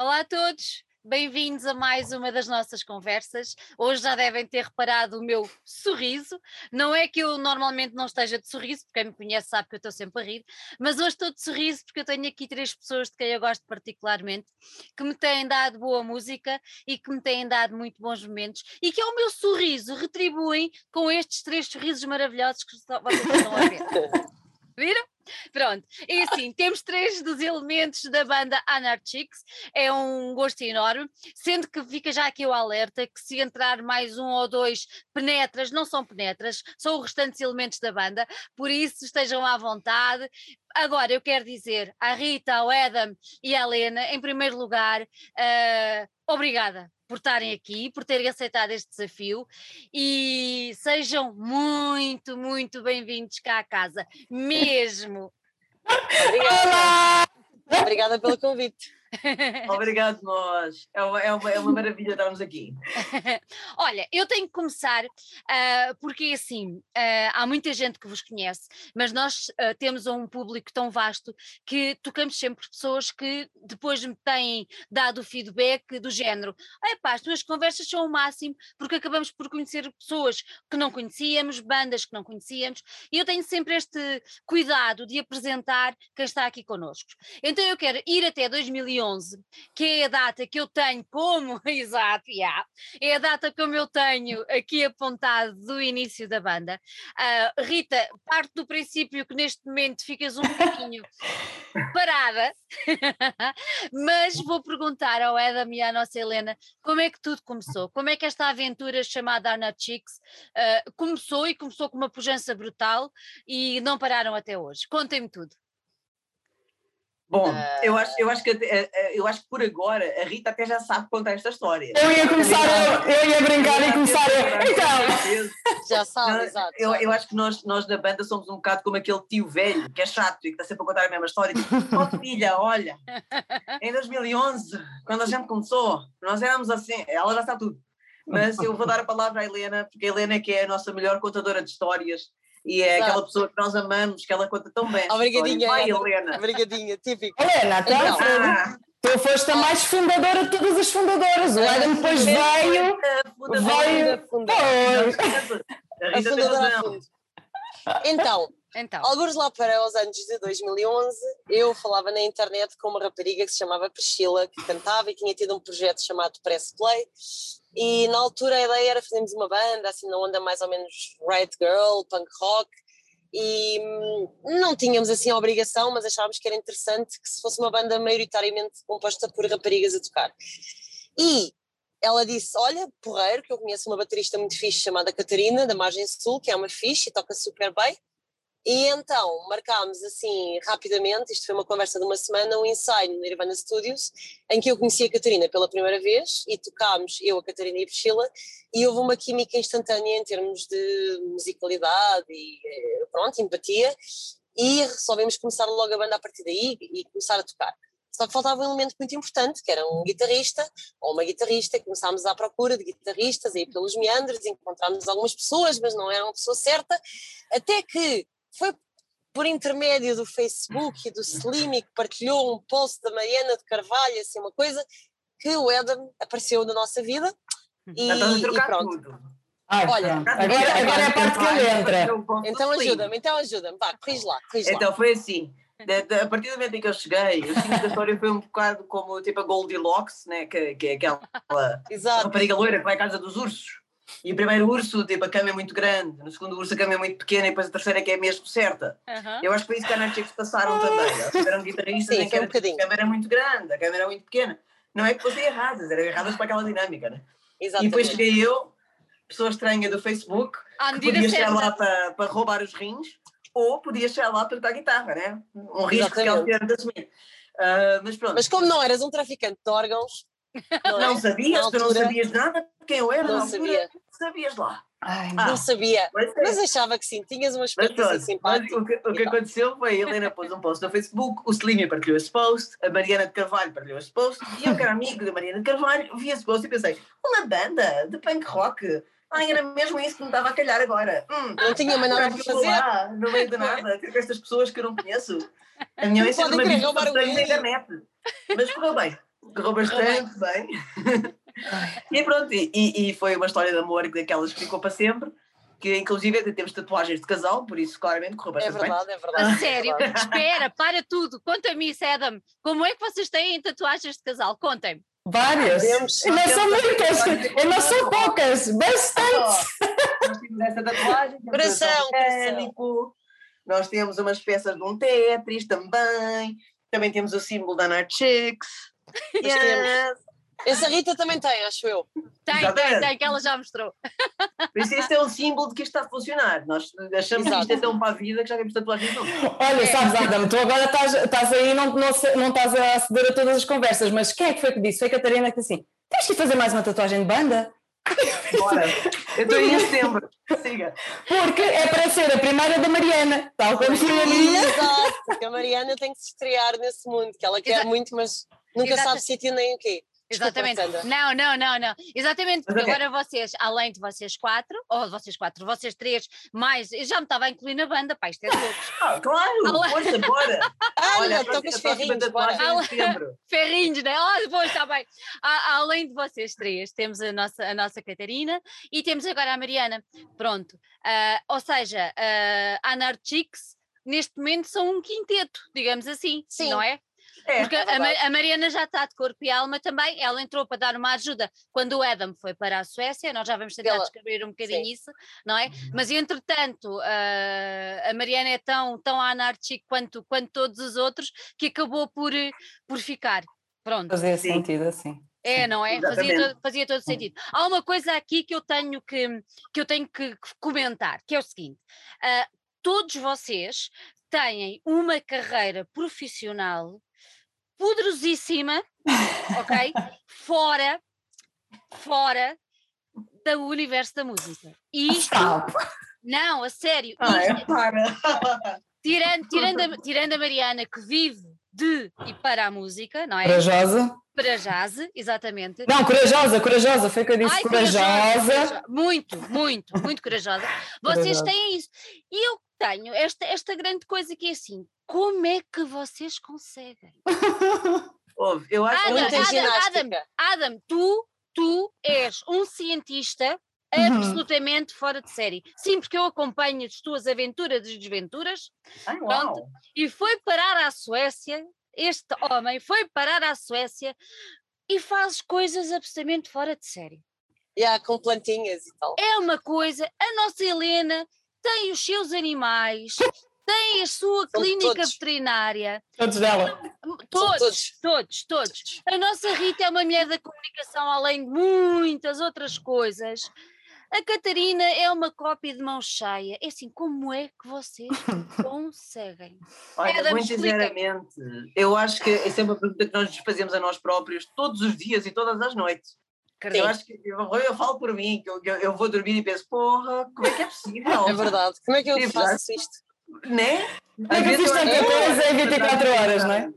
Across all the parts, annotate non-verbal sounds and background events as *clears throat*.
Olá a todos, bem-vindos a mais uma das nossas conversas. Hoje já devem ter reparado o meu sorriso. Não é que eu normalmente não esteja de sorriso, porque quem me conhece sabe que eu estou sempre a rir, mas hoje estou de sorriso porque eu tenho aqui três pessoas de quem eu gosto particularmente, que me têm dado boa música e que me têm dado muito bons momentos e que é o meu sorriso retribuem com estes três sorrisos maravilhosos que vocês estão a ver. *laughs* Viram? Pronto, é assim, temos três dos elementos da banda Anarchics, é um gosto enorme, sendo que fica já aqui o alerta que se entrar mais um ou dois penetras, não são penetras, são os restantes elementos da banda, por isso estejam à vontade. Agora, eu quero dizer à Rita, ao Adam e à Helena, em primeiro lugar, uh, obrigada por estarem aqui, por terem aceitado este desafio e sejam muito, muito bem-vindos cá à casa, mesmo. *laughs* Obrigada. Obrigada pelo convite. Obrigado, nós. É uma, é, uma, é uma maravilha estarmos aqui. *laughs* Olha, eu tenho que começar uh, porque assim, uh, há muita gente que vos conhece, mas nós uh, temos um público tão vasto que tocamos sempre pessoas que depois me têm dado o feedback do género: pá, as tuas conversas são o máximo, porque acabamos por conhecer pessoas que não conhecíamos, bandas que não conhecíamos, e eu tenho sempre este cuidado de apresentar quem está aqui connosco. Então eu quero ir até 2011 2011, que é a data que eu tenho como, *laughs* exato, yeah, é a data como eu tenho aqui apontado do início da banda. Uh, Rita, parte do princípio que neste momento ficas um pouquinho parada, *laughs* mas vou perguntar ao Edam e à nossa Helena como é que tudo começou, como é que esta aventura chamada Arna Chicks uh, começou e começou com uma pujança brutal e não pararam até hoje. Contem-me tudo. Bom, uh... eu, acho, eu, acho que, eh, eh, eu acho que por agora a Rita até já sabe contar esta história. Eu ia começar, eu, eu ia brincar e começar eu. Então! Já sabe, exato. Eu, eu acho que nós, nós da banda somos um bocado como aquele tio velho que é chato e que está sempre a contar a mesma história. Tipo, oh *laughs* filha, olha, em 2011, quando a gente começou, nós éramos assim, ela já sabe tudo. Mas eu vou dar a palavra à Helena, porque a Helena é que é a nossa melhor contadora de histórias e é Exato. aquela pessoa que nós amamos, que ela conta tão bem. Obrigadinha, Vai, Helena. Obrigadinha, típico. Helena, então, ah. tu foste a mais fundadora de todas as fundadoras. O Adam depois veio. Veio. A fundadora Então, então. Alguns lá para os anos de 2011, eu falava na internet com uma rapariga que se chamava Priscila, que cantava e tinha tido um projeto chamado Press Play, e na altura a ideia era fazermos uma banda, assim, na onda mais ou menos right girl, punk rock, e hum, não tínhamos assim a obrigação, mas achávamos que era interessante que se fosse uma banda maioritariamente composta por raparigas a tocar. E ela disse: Olha, porreiro, que eu conheço uma baterista muito fixe chamada Catarina, da Margem Sul, que é uma fixe e toca super bem. E então marcámos assim rapidamente, isto foi uma conversa de uma semana, um ensaio no Nirvana Studios, em que eu conheci a Catarina pela primeira vez e tocámos, eu, a Catarina e a Priscila, e houve uma química instantânea em termos de musicalidade e eh, pronto, empatia, e resolvemos começar logo a banda a partir daí e começar a tocar. Só que faltava um elemento muito importante, que era um guitarrista ou uma guitarrista. Começámos à procura de guitarristas, aí pelos meandros, encontramos algumas pessoas, mas não era uma pessoa certa. Até que foi por intermédio do Facebook e do Slim que partilhou um post da Mariana de Carvalho, assim, uma coisa, que o Adam apareceu na nossa vida e, e pronto. Tudo. Ai, Olha, agora, agora é a parte que ele entra. Então ajuda-me, então ajuda-me, vá, corrige lá, corrige Então foi assim, de, de, a partir do momento em que eu cheguei, o fim da história foi um bocado como tipo a Goldilocks, né, que, que é aquela rapariga loira que vai à casa dos ursos. E o primeiro urso, tipo, a cama é muito grande, no segundo urso a cama é muito pequena e depois a terceira é que é mesmo certa. Uhum. Eu acho que foi isso que a Netflix passaram também. Eles eram guitarristas Sim, em que um a cama era muito grande, a cama era muito pequena. Não é que fossem erradas, eram erradas para aquela dinâmica, né? Exatamente. E depois cheguei eu, pessoa estranha do Facebook, que podia chegar lá para, para roubar os rins, ou podia chegar lá para tocar guitarra, né? Um risco que ela tinha de assumir. Uh, mas pronto. Mas como não eras um traficante de órgãos, não, *laughs* não é? sabias, tu não sabias nada de quem eu era, não sabia. Sabias lá. Ai, ah, não sabia, mas, é. mas, achava que sim, tinhas uma experiência simpática. O que, o que aconteceu foi a Helena pôs um post no Facebook, o Slimmy partilhou esse post, a Mariana de Carvalho partilhou esse post, e eu, que era amigo da Mariana de Carvalho, vi esse post e pensei: uma banda de punk rock. Ai, era mesmo isso que me estava a calhar agora. Hum, não tinha mais nada para fazer. Lá, no meio de nada, *laughs* com estas pessoas que eu não conheço. A minha mãe sempre me na internet. Mas correu bem Correu bastante bem. *laughs* e pronto, e, e foi uma história de amor daquelas que ficou para sempre que inclusive temos tatuagens de casal, por isso claramente correu bastante É verdade, bem. é verdade. A sério? É Espera, para tudo. Conta-me isso, Adam. Como é que vocês têm tatuagens de casal? Contem-me. Várias. Temos, e não são muitas, e não são poucas, bastante. Nós temos essa tatuagem, coração, mecânico, nós temos umas peças de um Tetris também, também temos o símbolo da Narchix. Yes. Essa Rita também tem, acho eu. Tem, tem, tem, que ela já mostrou. Por isso, este é um símbolo de que isto está a funcionar. Nós achamos Exato. que isto é tão para a vida que já temos tatuagens Olha, sabes, Adam, tu agora estás, estás aí e não, não, não estás a aceder a todas as conversas, mas quem é que foi que disse? Foi a Catarina que disse assim: tens que fazer mais uma tatuagem de banda? Bora, eu estou em setembro. Siga. Porque é para ser a primeira da Mariana, tal como foi a minha. Exato, porque a Mariana tem que se estrear nesse mundo, que ela quer Exato. muito, mas nunca Exato. sabe sítio nem o quê. Exatamente. Não, não, não, não. Exatamente, porque agora vocês, além de vocês quatro, ou vocês quatro, vocês três, mais, eu já me estava a incluir na banda, pá, isto é louco. *laughs* Ah, claro, além... força, bora. *laughs* Olha, estou com os ferrinhos, bora. *laughs* Ferrinhos, né? Oh, depois está bem. além de vocês três, temos a nossa, a nossa Catarina e temos agora a Mariana. Pronto. Uh, ou seja, uh, a Anarchix, neste momento, são um quinteto, digamos assim, Sim. não é? É, Porque é a, a, Mariana já está de corpo e alma também, ela entrou para dar uma ajuda quando o Adam foi para a Suécia, nós já vamos tentar Pela... descobrir um bocadinho Sim. isso, não é? Uhum. Mas entretanto, uh, a Mariana é tão, tão anárquica quanto, quanto todos os outros que acabou por, por ficar. Pronto. Fazia sentido assim. É, não é? Fazia todo, fazia todo sentido. Há uma coisa aqui que eu tenho que, que, eu tenho que comentar, que é o seguinte: uh, todos vocês têm uma carreira profissional poderosíssima, ok? *laughs* fora, fora do universo da música. E isto. Não, a sério. Ah, é para. *laughs* Tirando, tirando, a, tirando a Mariana, que vive de e para a música, não é? Corajosa. Para jazz, exatamente. Não, corajosa, corajosa, foi o que eu disse. Ai, corajosa. corajosa. Muito, muito, muito corajosa. *laughs* Vocês corajosa. têm isso. E eu tenho esta, esta grande coisa que é assim: como é que vocês conseguem? eu acho Adam, Adam, Adam, Adam, tu, tu és um cientista uhum. absolutamente fora de série. Sim, porque eu acompanho as tuas aventuras e desventuras. Ai, pronto, e foi parar à Suécia, este homem foi parar à Suécia e faz coisas absolutamente fora de série. E yeah, com plantinhas e tal. É uma coisa, a nossa Helena tem os seus animais, *laughs* tem a sua São clínica todos. veterinária. Todos dela. Todos, todos, todos, todos. A nossa Rita é uma mulher da comunicação, além de muitas outras coisas. A Catarina é uma cópia de mão cheia. É assim, como é que vocês *laughs* conseguem? Olha, muito sinceramente, eu acho que essa é uma pergunta que nós fazemos a nós próprios todos os dias e todas as noites. Eu acho que eu, eu, falo por mim, que eu, eu, vou dormir e penso, porra, como é que é possível? É verdade, como é que eu tipo, faço isto? Né? Às vezes isto tanta coisa em 24 horas, não é?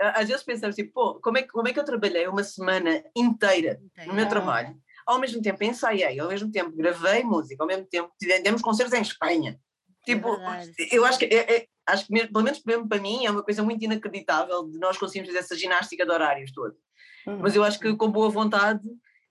Às vezes pensamos assim, pô, como é, como é que eu trabalhei uma semana inteira no meu trabalho? Ao mesmo tempo ensaiei, ao mesmo tempo gravei música, ao mesmo tempo tivemos concertos em Espanha. Tipo, é eu acho que, é, é, acho que mesmo, pelo menos mesmo para mim, é uma coisa muito inacreditável de nós conseguirmos fazer essa ginástica de horários todos. Uhum. Mas eu acho que com boa vontade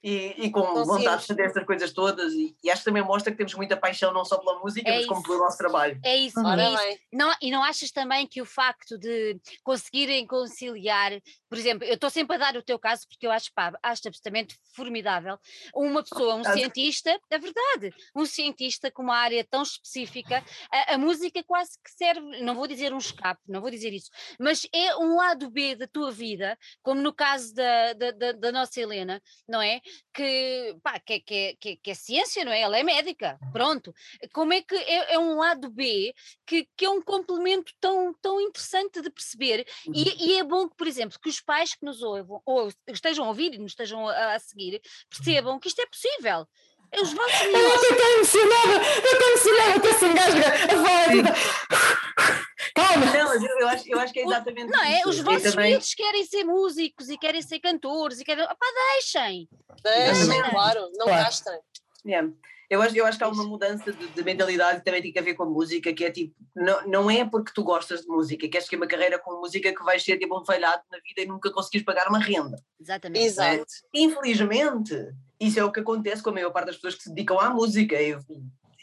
e, e com vontade de fazer essas coisas todas e, e, acho que também mostra que temos muita paixão não só pela música, é mas como pelo nosso trabalho. É isso, uhum. é isso. Não, e não achas também que o facto de conseguirem conciliar, por exemplo, eu estou sempre a dar o teu caso porque eu acho, pá, acho absolutamente formidável, uma pessoa, um cientista, é verdade, um cientista com uma área tão específica, a, a música quase que serve, não vou dizer um escape, não vou dizer isso, mas é um lado B da tua vida, como no caso da, da, da, da nossa Helena, não é? Que, pá, que, que, que, que, é ciência, não é? Ela é médica, pronto. Como é que é, é um lado B que, que é um complemento tão, tão interessante de perceber e, uhum. e, é bom que, por exemplo, que os pais que nos ouvam, ou estejam a ouvir e nos estejam a, a seguir, percebam que isto é possível. Os vossos Eu estou emocionada, eu estou emocionada, estou se engasga a falar. Calma! Não, eu, eu, acho, eu acho que é exatamente Não é? Os vossos também... filhos querem ser músicos e querem ser cantores e querem. Opá, deixem! Deixem, claro, não claro. gastem. Yeah. Eu acho, eu acho que há uma mudança de, de mentalidade que também tem a ver com a música, que é tipo, não, não é porque tu gostas de música, queres ter uma carreira com música que vais ser tipo um falhado na vida e nunca conseguires pagar uma renda. Exatamente. Exato. Infelizmente, isso é o que acontece com a maior parte das pessoas que se dedicam à música. E,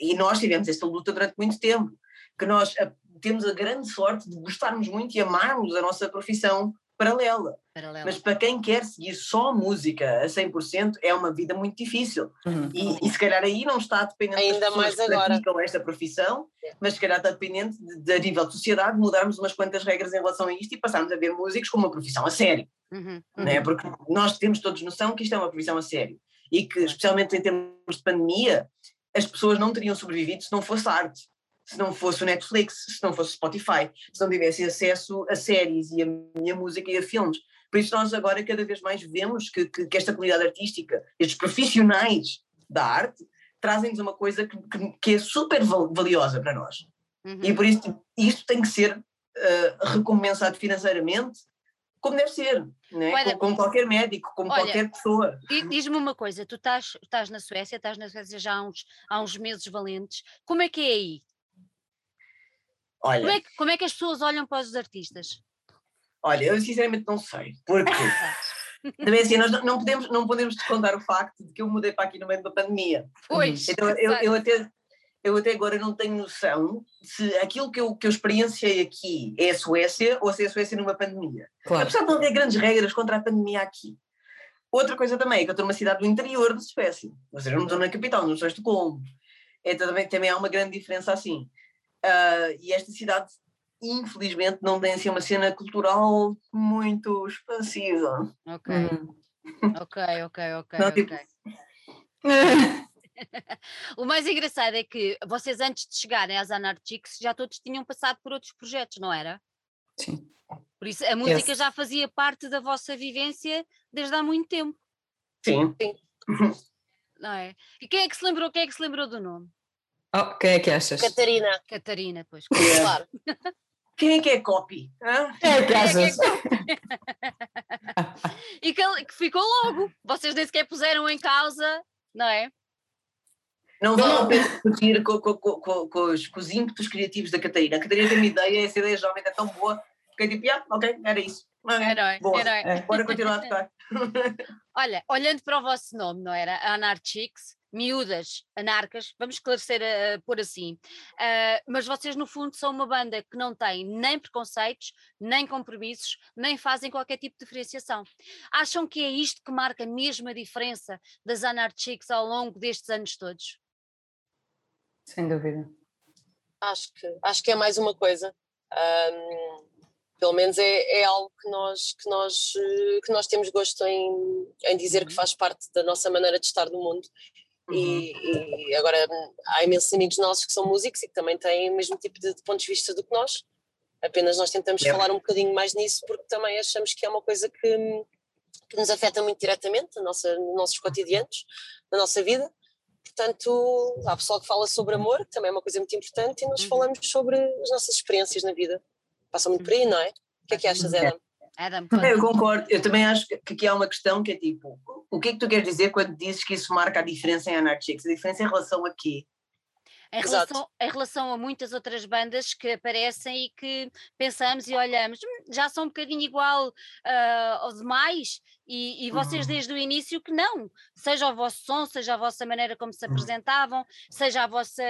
e nós tivemos esta luta durante muito tempo, que nós temos a grande sorte de gostarmos muito e amarmos a nossa profissão paralela. paralela. Mas para quem quer seguir só música a 100%, é uma vida muito difícil. Uhum. E, e, se calhar aí não está dependente Ainda das mais agora. que praticam esta profissão, mas se calhar está dependente de, de, a nível de sociedade, mudarmos umas quantas regras em relação a isto e passarmos a ver músicos como uma profissão a sério. Uhum. Né? Porque nós temos todos noção que isto é uma profissão a sério. E que, especialmente em termos de pandemia, as pessoas não teriam sobrevivido se não fosse arte se não fosse o Netflix, se não fosse o Spotify, se não tivessem acesso a séries e a minha música e a filmes. Por isso nós agora cada vez mais vemos que, que, que esta comunidade artística, estes profissionais da arte, trazem-nos uma coisa que, que, que, é super valiosa para nós. Uhum. E por isso tipo, isto tem que ser uh, recompensado financeiramente como deve ser, né? Olha, como, como, qualquer médico, como olha, qualquer pessoa. Diz-me uma coisa, tu estás, estás na Suécia, estás na Suécia já há uns, há uns meses valentes, como é que é aí? Olha, como, é que, como é que as pessoas olham para os artistas? Olha, eu sinceramente não sei, porque *laughs* também assim, nós não podemos, não podemos descontar o facto de que eu mudei para aqui no meio da pandemia. Pois. Então eu, eu, até, eu até agora não tenho noção se aquilo que eu, que eu experienciei aqui é a Suécia ou se é a Suécia numa pandemia. Claro. Apesar de não haver grandes regras contra a pandemia aqui. Outra coisa também é que eu estou numa cidade do interior de Suécia, ou seja, eu não estou na capital, não estou em Estocolmo. Então também, também há uma grande diferença assim. Uh, e esta cidade, infelizmente, não tem assim uma cena cultural muito expansiva. Ok. Hum. Ok, ok, ok. Não, tipo... *laughs* o mais engraçado é que vocês, antes de chegarem às Anarchics, já todos tinham passado por outros projetos, não era? Sim. Por isso a música já fazia parte da vossa vivência desde há muito tempo. Sim. Sim. Não é? E quem é que se lembrou, quem é que se lembrou do nome? Oh, quem é que achas? Catarina. Catarina, pois, claro. Quem é que é copy? Quem é que achas? *laughs* e que, que, ficou logo. Vocês nem sequer puseram em causa, não é? Não vão discutir com, com, com, com, os, com os ímpetos criativos da Catarina. A Catarina tem uma ideia, essa ideia geralmente é tão boa, que é tipo, yeah, ok, era isso. Herói, Boa. herói. É. Bora continuar a tocar. *laughs* *laughs* Olha, olhando para o vosso nome, não era? Anarchix, miúdas, anarcas, vamos esclarecer uh, por assim. Uh, mas vocês, no fundo, são uma banda que não tem nem preconceitos, nem compromissos, nem fazem qualquer tipo de diferenciação. Acham que é isto que marca mesmo a diferença das Anarchics ao longo destes anos todos? Sem dúvida. Acho que, acho que é mais uma coisa. Um, pelo menos é, é algo que nós, que, nós, eh, que nós temos gosto em, em dizer que uhum. faz parte da nossa maneira de estar no mundo Uhum. E, e, agora há imensos amigos nossos que são músicos e que também têm o mesmo tipo de, de pontos de vista do que nós. Apenas nós tentamos falar um bocadinho mais nisso porque também achamos que é uma coisa que, que nos afeta muito diretamente na nossa, nos nossos cotidianos, na nossa vida. Portanto, há pessoal que fala sobre amor, que também é uma coisa muito importante, e nós uhum. falamos sobre as nossas experiências na vida. Passa muito por aí, não é? O que é que achas, Adam? Adam, eu concordo, eu também acho que aqui há uma questão que é tipo, o que é que tu queres dizer quando dizes que isso marca a diferença em Anarchix? A diferença em relação a quê? Em relação, em relação, a muitas outras bandas que aparecem e que pensamos e olhamos, hum, já são um bocadinho igual uh, aos demais, e, e vocês uhum. desde o início que não, seja o vosso som, seja a vossa maneira como se uhum. apresentavam, seja a vossa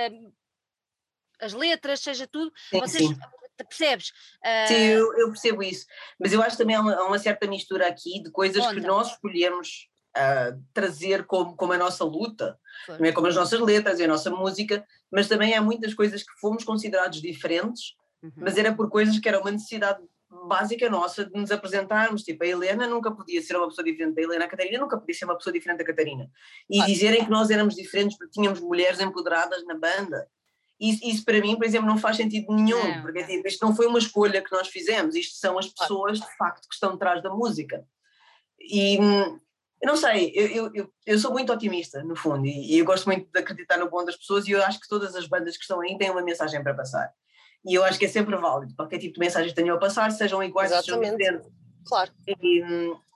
as letras, seja tudo, sim, vocês sim percebes? Uh... Sim, eu, eu, percebo isso, mas eu acho também há uma, uma certa mistura aqui de coisas Conta. que nós escolhemos uh, trazer como, como a nossa luta, é como as nossas letras e a nossa música, mas também há muitas coisas que fomos considerados diferentes, uhum. mas era por coisas que era uma necessidade básica nossa de nos apresentarmos, tipo, a Helena nunca podia ser uma pessoa diferente da Helena, a Catarina nunca podia ser uma pessoa diferente da Catarina. E ah. dizerem que nós éramos diferentes porque tínhamos mulheres empoderadas na banda, isso, isso, para mim, por exemplo, não faz sentido nenhum, porque tipo, isto não foi uma escolha que nós fizemos, isto são as pessoas de facto que estão atrás da música. E eu não sei, eu, eu, eu sou muito otimista, no fundo, e, e, eu gosto muito de acreditar no bom das pessoas, e eu acho que todas as bandas que estão aí têm uma mensagem para passar. E eu acho que é sempre válido, qualquer tipo de mensagem que tenham a passar, sejam iguais, Exatamente. sejam diferentes. Claro. E,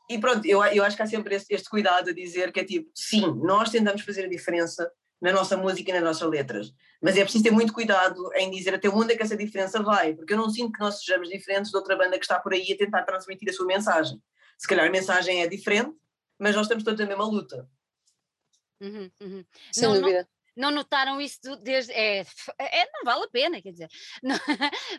e pronto, eu, eu acho que há sempre este, este cuidado a dizer que é tipo, sim, nós tentamos fazer a diferença na nossa música e nas nossas letras. Mas é preciso ter muito cuidado em dizer até onde é que essa diferença vai, porque eu não sinto que nós sejamos diferentes de outra banda que está por aí a tentar transmitir a sua mensagem. Se calhar a mensagem é diferente, mas nós estamos todos na mesma luta. Uhum, uhum. Sem não, dúvida. Não, não notaram isso desde. É, é, não vale a pena, quer dizer. *laughs* Não,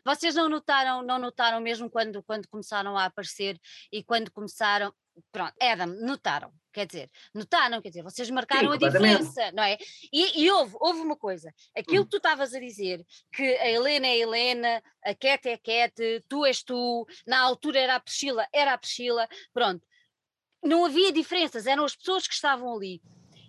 vocês não notaram, não notaram mesmo quando, quando começaram a aparecer e quando começaram. Pronto, Adam, notaram, quer dizer, notaram, quer dizer, vocês marcaram Sim, a diferença, não é? E, e, houve, houve uma coisa, aquilo hum. que tu estavas a dizer, que a Helena é a Helena, a Cat é a Cat, tu és tu, na altura era a Priscila, era a Priscila, pronto. Não havia diferenças, eram as pessoas que estavam ali.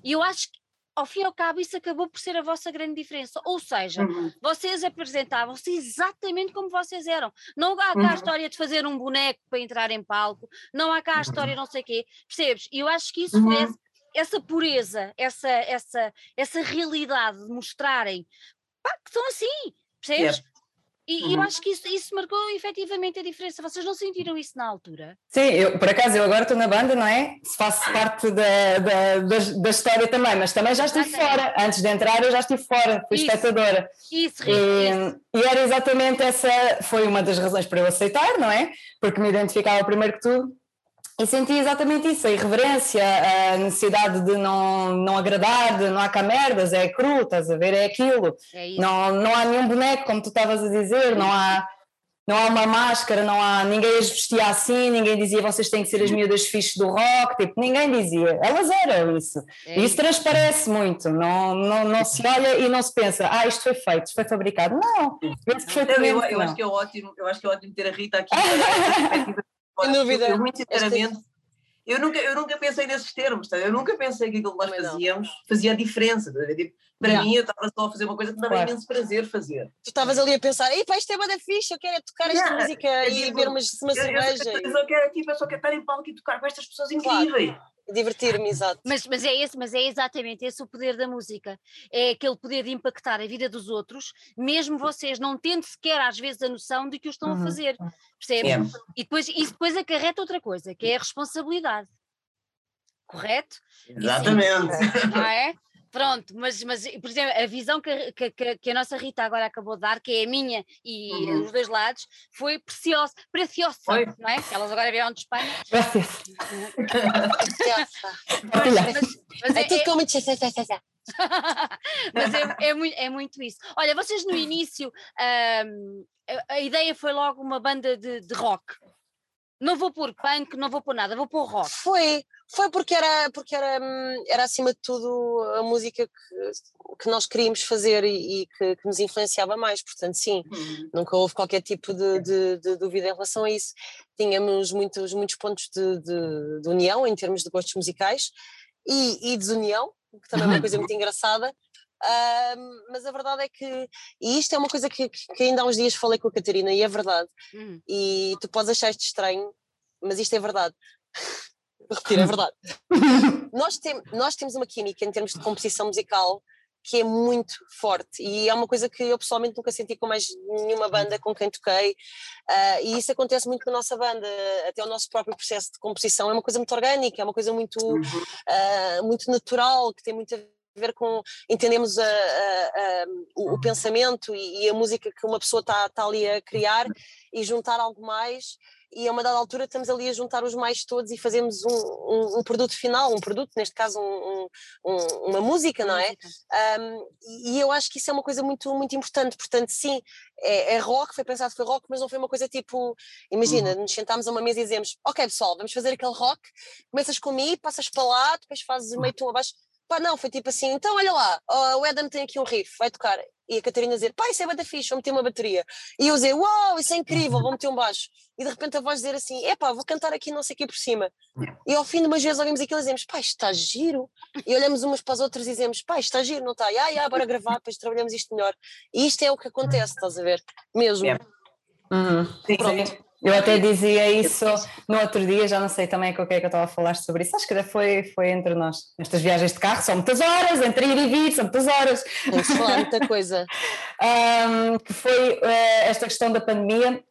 E eu acho que ao fim e ao cabo, isso acabou por ser a vossa grande diferença. Ou seja, uhum. vocês apresentavam-se exatamente como vocês eram. Não há cá uhum. a história de fazer um boneco para entrar em palco, não há cá a história uhum. não sei o quê. Percebes? E eu acho que isso foi uhum. essa pureza, essa, essa, essa realidade de mostrarem pá, que são assim. Percebes? Yep. E uhum. eu acho que isso, isso marcou efetivamente a diferença. Vocês não sentiram isso na altura? Sim, eu, por acaso eu agora estou na banda, não é? Faço parte da, da, da, da história também, mas também já estive fora. Antes de entrar eu já estive fora, fui isso, espectadora. Isso, e, isso. e era exatamente essa, foi uma das razões para eu aceitar, não é? Porque me identificava primeiro que tudo e senti exatamente isso, a irreverência, a necessidade de não, não agradar, de não há cá merdas, é cru, estás a ver, é aquilo. É não, não há nenhum boneco, como tu estavas a dizer, não há, não há uma máscara, não há, ninguém as vestia assim, ninguém dizia vocês têm que ser as miúdas fixes do rock, tipo, ninguém dizia, elas eram isso. É e isso transparece muito, não, não, não se olha e não se pensa, ah, isto foi feito, isto foi fabricado. Não, foi eu, eu, eu acho que é ótimo, eu acho que é ótimo ter a Rita aqui. *laughs* Sem dúvida. Eu, muito sinceramente, eu nunca, eu nunca pensei nesses termos, tá? eu nunca pensei que aquilo que nós Também fazíamos não. fazia a diferença. Tá? Tipo, para mim, eu estava só a fazer uma coisa que me dava claro. imenso prazer fazer. Tu estavas ali a pensar, ei pá, isto é bada fixe, eu quero é tocar esta música é, e tipo, ver uma, uma cerveja. Eu, eu, eu, quero, tipo, eu só quero estar em palco e tocar com estas pessoas incríveis. Claro divertir-me, exato. Mas, mas, é esse, mas é exatamente esse o poder da música. É aquele poder de impactar a vida dos outros, mesmo vocês não tendo sequer às vezes a noção de que o estão uhum. a fazer. Percebes? É. E depois, isso depois acarreta outra coisa, que é a responsabilidade. Correto? Exatamente. Não é? Pronto, mas, mas por exemplo, a visão que, que, que, a nossa Rita agora acabou de dar, que é a minha e uhum. os dois lados, foi preciosa, preciosa, foi. não é? Elas agora vieram de Espanha. *laughs* Preciosa. *laughs* mas, é, é tudo como Mas é, é, muito, é muito isso. Olha, vocês no início, um, a, a, ideia foi logo uma banda de, de rock. Não vou pôr punk, não vou pôr nada, vou pôr rock. Foi, foi porque era, porque era, era acima de tudo a música que, que nós queríamos fazer e, e que, que, nos influenciava mais, portanto, sim, uhum. nunca houve qualquer tipo de, de, de, dúvida em relação a isso. Tínhamos muitos, muitos pontos de, de, união em termos de gostos musicais e, e desunião, que também é uma coisa muito *laughs* engraçada. Uh, mas a verdade é que, e isto é uma coisa que, que, ainda há uns dias falei com a Catarina, e é verdade, uhum. e tu podes achar isto estranho, mas isto é verdade. *laughs* Repetir, é verdade. *laughs* nós, tem, nós temos uma química em termos de composição musical que é muito forte e é uma coisa que eu pessoalmente nunca senti com mais nenhuma banda com quem toquei. Uh, e isso acontece muito na nossa banda, até o nosso próprio processo de composição. É uma coisa muito orgânica, é uma coisa muito, uh, muito natural, que tem muito a ver com entendemos a, a, a, o, o, pensamento e, e, a música que uma pessoa está tá ali a criar e juntar algo mais. E a uma dada altura estamos ali a juntar os mais todos e fazemos um, um, um produto final, um produto, neste caso um, uma música, não é? E eu acho que isso é uma coisa muito, muito importante, portanto sim, é, é, rock, foi pensado foi rock, mas não foi uma coisa tipo, imagina, uhum. nos sentámos a uma mesa e dizemos, ok pessoal, vamos fazer aquele rock, começas comigo, passas para lá, depois fazes meio tom abaixo, Pá, não, foi tipo assim, então olha lá, o Adam tem aqui um riff, vai tocar. E a Catarina dizer, pá, isso é bada fixe, vou meter uma bateria. E eu dizer, uau, isso é incrível, vou meter um baixo. E de repente a voz dizer assim, epá, vou cantar aqui não sei o que por cima. E ao fim de umas vezes ouvimos aquilo e dizemos, pá, isto está giro. E olhamos umas para as outras e dizemos, pá, isto está giro, não está? Ah, yeah, bora gravar, depois trabalhamos isto melhor. E isto é o que acontece, estás a ver? Mesmo. Yeah. Uhum. Sim, sim. Eu até dizia isso no outro dia, já não sei também com quem é que eu estava a falar sobre isso, acho que foi, foi entre nós. Estas viagens de carro são muitas horas, entre ir e vir, são muitas horas. Tem-se muita coisa. *laughs* um, que foi uh, esta questão da pandemia.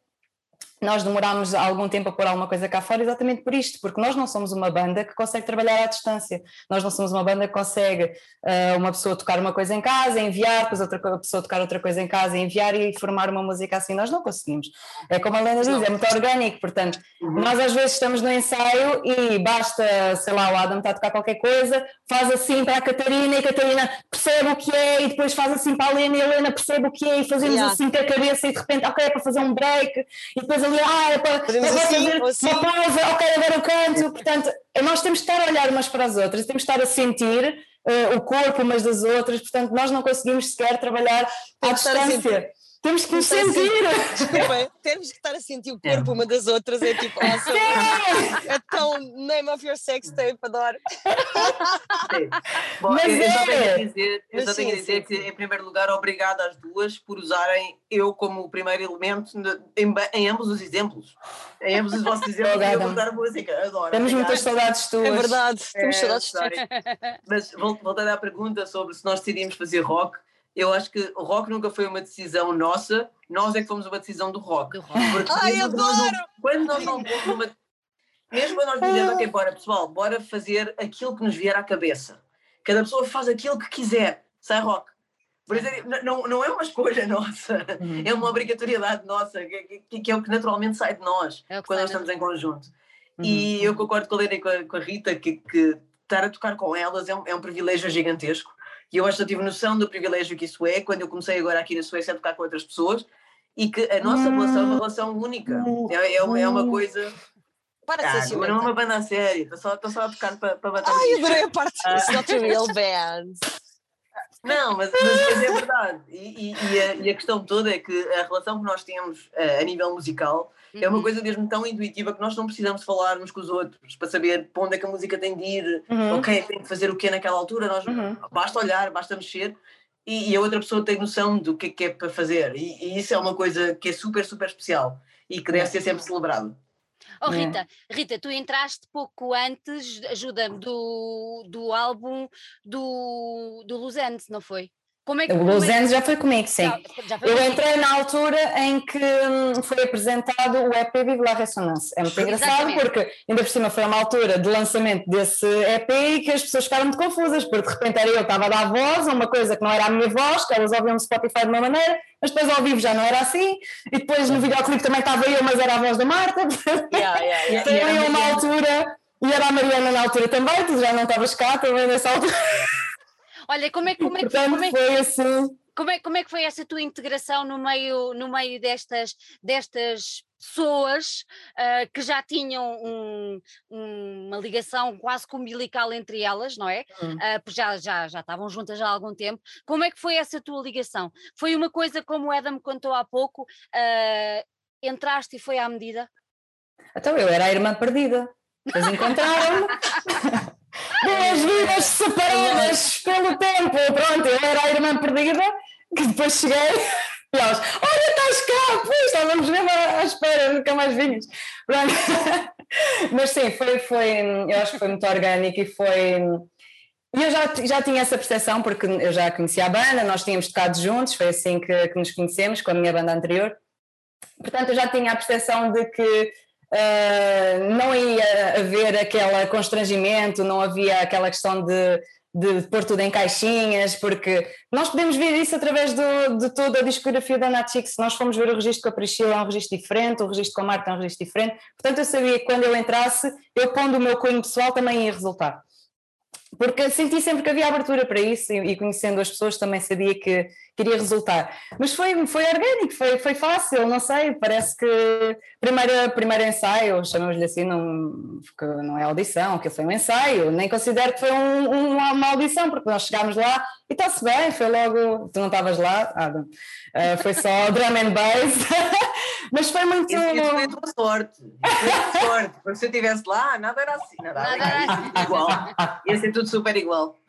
Nós demorámos algum tempo a pôr alguma coisa cá fora exatamente por isto, porque nós não somos uma banda que consegue trabalhar à distância, nós não somos uma banda que consegue uh, uma pessoa tocar uma coisa em casa, enviar, depois outra pessoa tocar outra coisa em casa, enviar e formar uma música assim, nós não conseguimos. É como a Helena diz, é muito orgânico, portanto, uhum. nós às vezes estamos no ensaio e basta, sei lá, o Adam está a tocar qualquer coisa, faz assim para a Catarina e a Catarina percebe o que é e depois faz assim para a Helena e a Helena percebe o que é e fazemos yeah. assim com a cabeça e de repente, ok, é para fazer um break e depois ali, ah, é para, é para assim, fazer assim. uma pausa, ok, agora eu canto. Portanto, nós temos que estar a olhar umas para as outras, temos que estar a sentir uh, o corpo umas das outras, portanto, nós não conseguimos sequer trabalhar à distância. Temos que nos sentir. Desculpa, temos que estar a sentir o corpo uma das outras. É tipo, *laughs* awesome. é tão name of your sex tape, adoro. Bom, Mas eu, é. só tenho a dizer, eu só tenho a dizer que, em primeiro lugar, obrigada às duas por usarem eu como o primeiro elemento em, em ambos os exemplos. Em ambos os vossos exemplos, eu vou usar a música. Adoro. Temos obrigada. muitas saudades tuas. É verdade, temos é, saudades tuas. Mas voltando à pergunta sobre se nós decidimos fazer rock eu acho que o rock nunca foi uma decisão nossa, nós é que fomos uma decisão do rock. Do rock. Ai, adoro! Nós quando nós não pomos uma. Mesmo quando nós dizemos, ok, bora pessoal, bora fazer aquilo que nos vier à cabeça. Cada pessoa faz aquilo que quiser, sai rock. Por isso, não, não é uma escolha *laughs* nossa, uhum. é uma obrigatoriedade nossa, que, que, que, é o que naturalmente sai de nós é quando nós estamos em conjunto. Uhum. E eu concordo com a Lena e com a, com a Rita que, que estar a tocar com elas é um, é um privilégio gigantesco. E eu acho que eu tive noção do privilégio que isso é quando eu comecei agora aqui na Suécia a tocar com outras pessoas e que a nossa relação é uma relação única. É, é, é uma coisa. Para ah, ser não é uma banda a sério, estou só, só a tocar para, para bater. Ai, adorei a parte. It's not a real band. Não, mas, mas, é verdade. E, e, e, a, e, a, questão toda é que a relação que nós temos uh, a nível musical uhum. é uma uhum. coisa mesmo tão intuitiva que nós não precisamos falar uns com os outros para saber para onde é que a música tem de ir, uhum. que tem que fazer o que naquela altura. Nós, uhum. Basta olhar, basta mexer e, e, a outra pessoa tem noção do que é que é para fazer. E, isso é uma coisa que é super, super especial e que deve ser sempre celebrado. Oh Rita, é. Rita, tu entraste pouco antes, ajuda-me, do, do álbum do, do Luzente, não foi? Como é que, o Los Angeles já foi comigo, sim. Eu entrei na altura em que hum, foi apresentado o EP Vive la Ressonance. É muito engraçado Exatamente. porque ainda por cima foi uma altura de lançamento desse EP e que as pessoas ficaram muito confusas, porque de repente era eu estava a dar voz a uma coisa que não era a minha voz, que elas ouviam no Spotify de uma maneira, mas depois ao vivo já não era assim, e depois no videoclipe também estava eu, mas era a voz da Marta. Yeah, yeah, yeah. *laughs* Então eu uma altura, e era a Mariana na altura também, tu já não estavas cá também nessa altura. Olha, como é, como é, Portanto, como é, foi assim. Como é, como é que foi essa tua integração no meio, no meio destas, destas pessoas uh, que já tinham um, uma ligação quase umbilical entre elas, não é? Uhum. Uh, já, já, já estavam juntas há algum tempo. Como é que foi essa tua ligação? Foi uma coisa como o Adam contou há pouco, uh, entraste e foi à medida? Então eu era a irmã perdida. Eles encontraram-me. *laughs* Duas vidas separadas pelo tempo. Pronto, eu era a irmã perdida, que depois cheguei *laughs* e elas, olha, estás cá, pois, estávamos mesmo à espera, nunca mais vinhas. *laughs* Mas sim, foi, foi, eu acho que foi muito orgânico e foi. E eu já, já tinha essa percepção, porque eu já conhecia a banda, nós tínhamos tocado juntos, foi assim que, que nos conhecemos, com a minha banda anterior. Portanto, eu já tinha a percepção de que uh, não ia haver aquele constrangimento, não havia aquela questão de, de pôr tudo em caixinhas, porque nós podemos ver isso através do, de toda a discografia da Natchik. Se nós formos ver o registro com a Priscila, é um registro diferente, o registro com a Marta é um registro diferente. Portanto, eu sabia que quando eu entrasse, eu pondo o meu cunho pessoal também ia resultar. Porque senti sempre que havia abertura para isso e, e conhecendo as pessoas também sabia que queria resultar. Mas foi, foi orgânico, foi, foi fácil, não sei, parece que primeiro, primeiro ensaio, chamamos-lhe assim, não, não é audição, que foi um ensaio, nem considero que foi um, um, uma audição, porque nós chegámos lá e está-se bem, foi logo, tu não estavas lá, Adam, uh, foi só *laughs* drum and bass, *laughs* mas foi muito... Isso, isso foi a tua sorte, foi sorte, porque se eu estivesse lá, nada era assim, nada, nada era assim, igual, ia ser tudo super igual.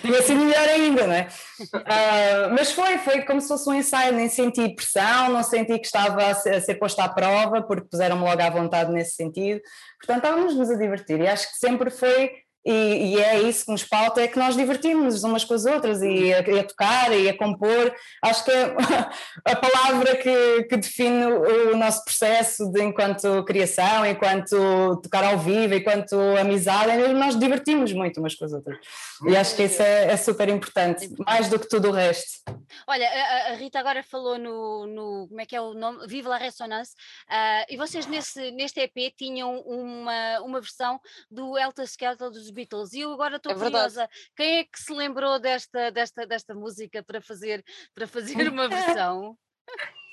Tinha sido melhor ainda, não é? Uh, mas foi, foi como se fosse um ensaio, nem senti pressão, não senti que estava a ser, a ser posta à prova, porque puseram-me logo à vontade nesse sentido. Portanto, estávamos-nos a divertir e acho que sempre foi e, e, é isso que nos pauta, é que nós divertimos umas com as outras e a, e a tocar e a compor. Acho que é *laughs* a palavra que, que, define o nosso processo de enquanto criação, enquanto tocar ao vivo, enquanto amizade, é nós divertimos muito umas com as outras. E acho que isso é, é super importante, mais do que tudo o resto. Olha, a, a Rita agora falou no, no, como é que é o nome? Viva la Ressonance, uh, e vocês nesse, neste EP tinham uma, uma versão do Elta Skelter dos Beatles. E eu agora estou é curiosa, quem é que se lembrou desta, desta, desta música para fazer, para fazer *laughs* uma versão?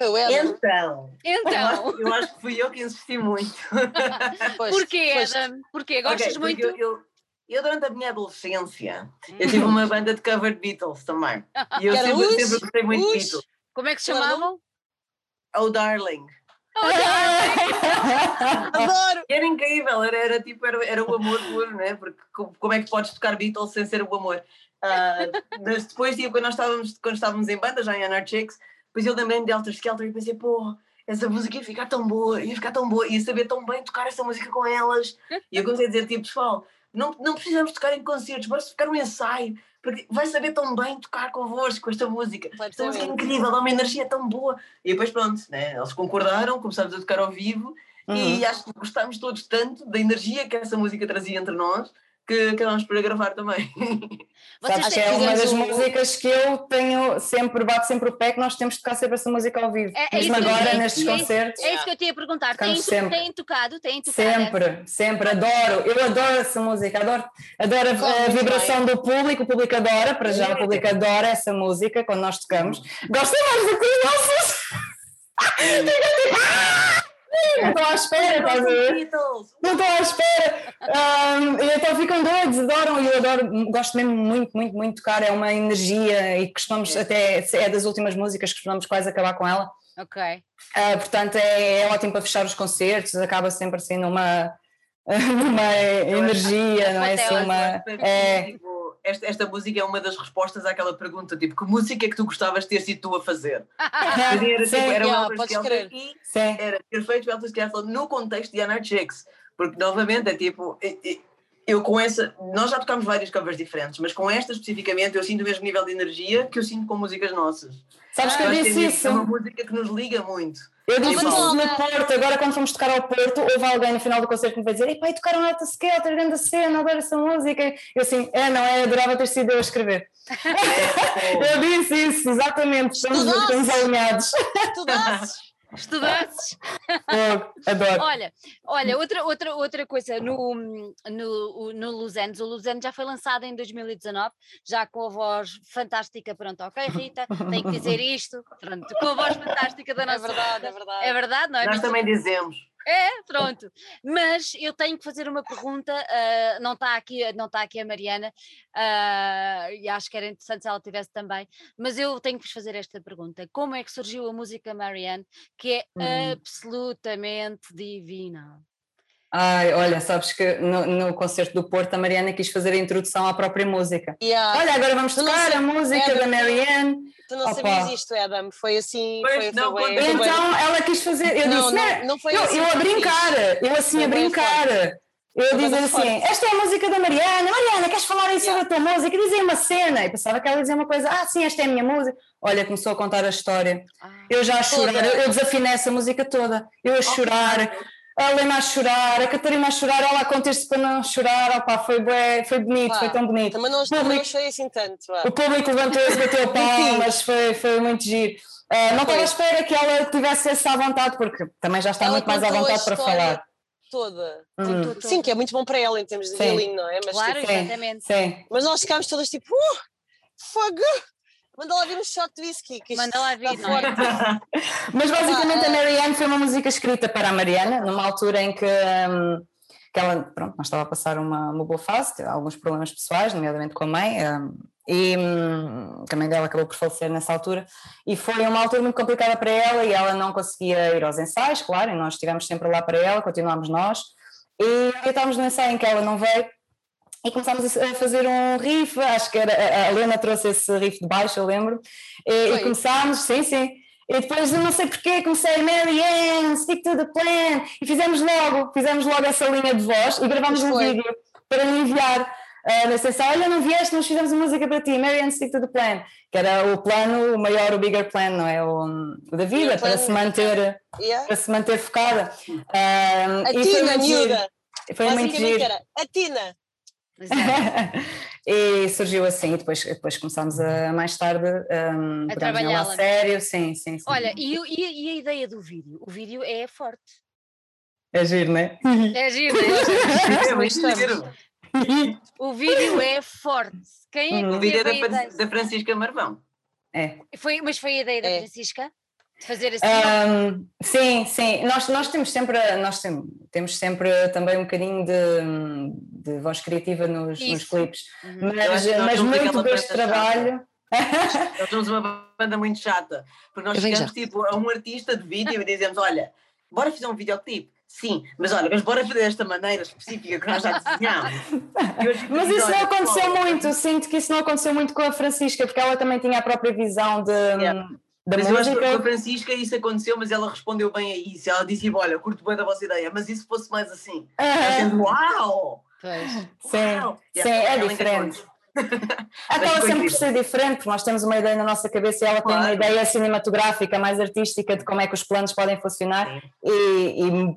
Então, então. Eu, acho, que fui eu que insisti muito. *laughs* Porquê, Adam? Porquê? Gostas okay, muito? Eu, eu, eu, durante a minha adolescência, eu tive uma banda de cover de Beatles também. E eu sempre, sempre gostei muito de Beatles. Como é que se chamavam? Oh Darling. *laughs* Adoro! Era incrível, era, era tipo, era, era o amor puro, né? Porque como é que podes tocar Beatles sem ser o amor? Uh, mas depois, tipo, quando nós estávamos, quando estávamos em banda, já em Anarchix, depois eu lembrei-me de Alter Skelter e pensei, pô, essa música ia ficar tão boa, ia ficar tão boa, ia saber tão bem tocar essa música com elas. E eu comecei a dizer, tipo, pessoal, não, não precisamos tocar em concertos, bora ficar um ensaio porque vai saber tão bem tocar convosco com esta música. Esta música é incrível, dá uma energia tão boa. E depois, pronto, né, eles concordaram, começámos a tocar ao vivo uhum. e acho que gostámos todos tanto da energia que essa música trazia entre nós que acabamos por gravar também. *laughs* Sabes, é uma das um... músicas que eu tenho sempre, bato sempre o pé que nós temos de tocar sempre essa música ao vivo. É, é Mesmo agora é, nestes é, concertos. É isso que eu tinha a perguntar. Têm, têm tocado? Têm tocado? Sempre, essa? sempre, adoro. Eu adoro essa música, adoro, adoro a, a vibração do público, o público adora, para já o público adora essa música quando nós tocamos. Gosto mais do que os nossos. *laughs* Não estou à espera, estás a ver? Não estou à espera. Um, e então ficam doidos, adoram, e eu adoro, gosto mesmo muito, muito, muito de tocar, é uma energia e costumamos até, é das últimas músicas que costumamos quase acabar com ela. Ok. Uh, portanto, é, é ótimo para fechar os concertos, acaba sempre assim numa, *laughs* numa energia, não é? Assim, uma, é, esta, esta música é uma das respostas àquela pergunta, tipo, que música é que tu gostavas de ter sido tu a fazer? *laughs* era, tipo, era yeah, o Elvis aqui, era ter feito o Elvis Kelly no contexto de Anna Chicks, porque novamente é tipo, eu com essa, nós já tocamos várias covers diferentes, mas com esta especificamente eu sinto o mesmo nível de energia que eu sinto com músicas nossas. Sabes que eu disse isso? É uma música que nos liga muito. Eu disse isso no Porto, agora quando fomos tocar ao Porto, houve alguém no final do concerto que me vai dizer: pai, tocaram Alta Skelter, grande cena, adoro essa música. Eu assim, é, não é, adorava ter sido eu a escrever. *laughs* eu disse isso, exatamente, estamos, estamos alinhados. Estudasses. Adoro. Olha, olha outra, outra, outra coisa, no, no, no Luzanos, o Luzanos já foi lançado em 2019, já com a voz fantástica, pronto, ok Rita, tem que dizer isto, pronto, com a voz fantástica da é nossa... É verdade, é verdade. É verdade, não é? Nós também dizemos. É, pronto. Mas eu tenho que fazer uma pergunta, uh, não está aqui, não tá aqui a Mariana, uh, e acho que era interessante se ela tivesse também, mas eu tenho que vos fazer esta pergunta. Como é que surgiu a música Marianne, que é hum. absolutamente divina? Ai, olha, sabes que no, no, concerto do Porto a Mariana quis fazer a introdução à própria música. Yeah. Olha, agora vamos tocar a música é, da Marianne. Tu não Opa. sabias isto, Adam? Foi assim. Pois, foi, não, foi bem, então ela quis fazer. Eu não, disse, não, não foi eu, assim. Eu a brincar, eu assim a brincar. Eu dizer assim, esta é a música da Mariana, Mariana, queres falar aí sobre a tua música? Dizem uma cena. E pensava que ela dizia uma coisa, ah, sim, esta é a minha música. Olha, começou a contar a história. Ah, eu já a chorar, eu, eu desafinei essa música toda. Eu a chorar, a Helena a chorar, a Catarina a chorar, ela a conter-se para não chorar, opá, foi, bué, foi bonito, pá, foi tão bonito. Também não, público, não assim tanto. O público levantou-se, bateu *laughs* palmas, foi, foi muito giro. Uh, não estava à espera que ela tivesse essa à vontade, porque também já está ela muito mais à vontade para falar. Toda. Hum. Sim, que é muito bom para ela em termos de violino, não é? Mas, claro, tipo, exatamente. Sim. Mas nós ficámos todas tipo, uh, fogo! Manda lá vir um shot de whisky. Que Manda lá vir, não é? *laughs* Mas basicamente a Marianne foi uma música escrita para a Mariana, numa altura em que, um, que ela, pronto, não estava a passar uma, uma boa fase, teve alguns problemas pessoais, nomeadamente com a mãe, um, e hum, a mãe dela acabou por falecer nessa altura, e foi uma altura muito complicada para ela, e ela não conseguia ir aos ensaios, claro, e nós estivemos sempre lá para ela, continuámos nós, e estávamos no ensaio em que ela não veio, e começámos a fazer um riff, acho que era, a Helena trouxe esse riff de baixo, eu lembro, e, e começámos, sim, sim, e depois não sei porquê comecei Marianne, stick to the plan, e fizemos logo, fizemos logo essa linha de voz e gravámos um vídeo para me enviar. uh, na extensão, olha, não vieste, nós fizemos uma música para ti, Marianne Stick to the Plan, que era o plano, o maior, o bigger plan, não é? O, o da vida, para se manter, yeah. para se manter focada. Uh, a Tina, miúda! Foi muito giro. A Tina! *laughs* e surgiu assim, e depois, depois começámos a mais tarde um, a trabalhar a sério, sim, sim, sim. Olha, e, e, e, a ideia do vídeo? O vídeo é forte. É giro, não é? É giro, *laughs* é giro. o vídeo é forte. Quem é que o vídeo é da, da Francisca Marvão. É. Foi, mas foi a ideia da é. Francisca? Fazer assim? Um, sim, sim. Nós, nós temos sempre, nós temos, temos sempre também um bocadinho de, de voz criativa nos, nos clipes, uhum. mas, mas muito deste trabalho. Nós somos uma banda muito chata, porque nós chegamos tipo, a um artista de vídeo e dizemos: Olha, bora fazer um videoclipe. Sim, mas olha, mas bora fazer desta maneira específica que nós já desenhámos. mas isso não aconteceu muito, sinto que isso não aconteceu muito com a Francisca, porque ela também tinha a própria visão de, yeah da mas música. eu acho que com a Francisca isso aconteceu, mas ela respondeu bem a isso. Ela disse: Olha, curto bem da vossa ideia, mas e se fosse mais assim? Uhum. Uau! Sim, Uau! sim, é diferente. Acaba *laughs* sempre por ser diferente, nós temos uma ideia na nossa cabeça e ela claro. tem uma ideia cinematográfica, mais artística de como é que os planos podem funcionar e, e,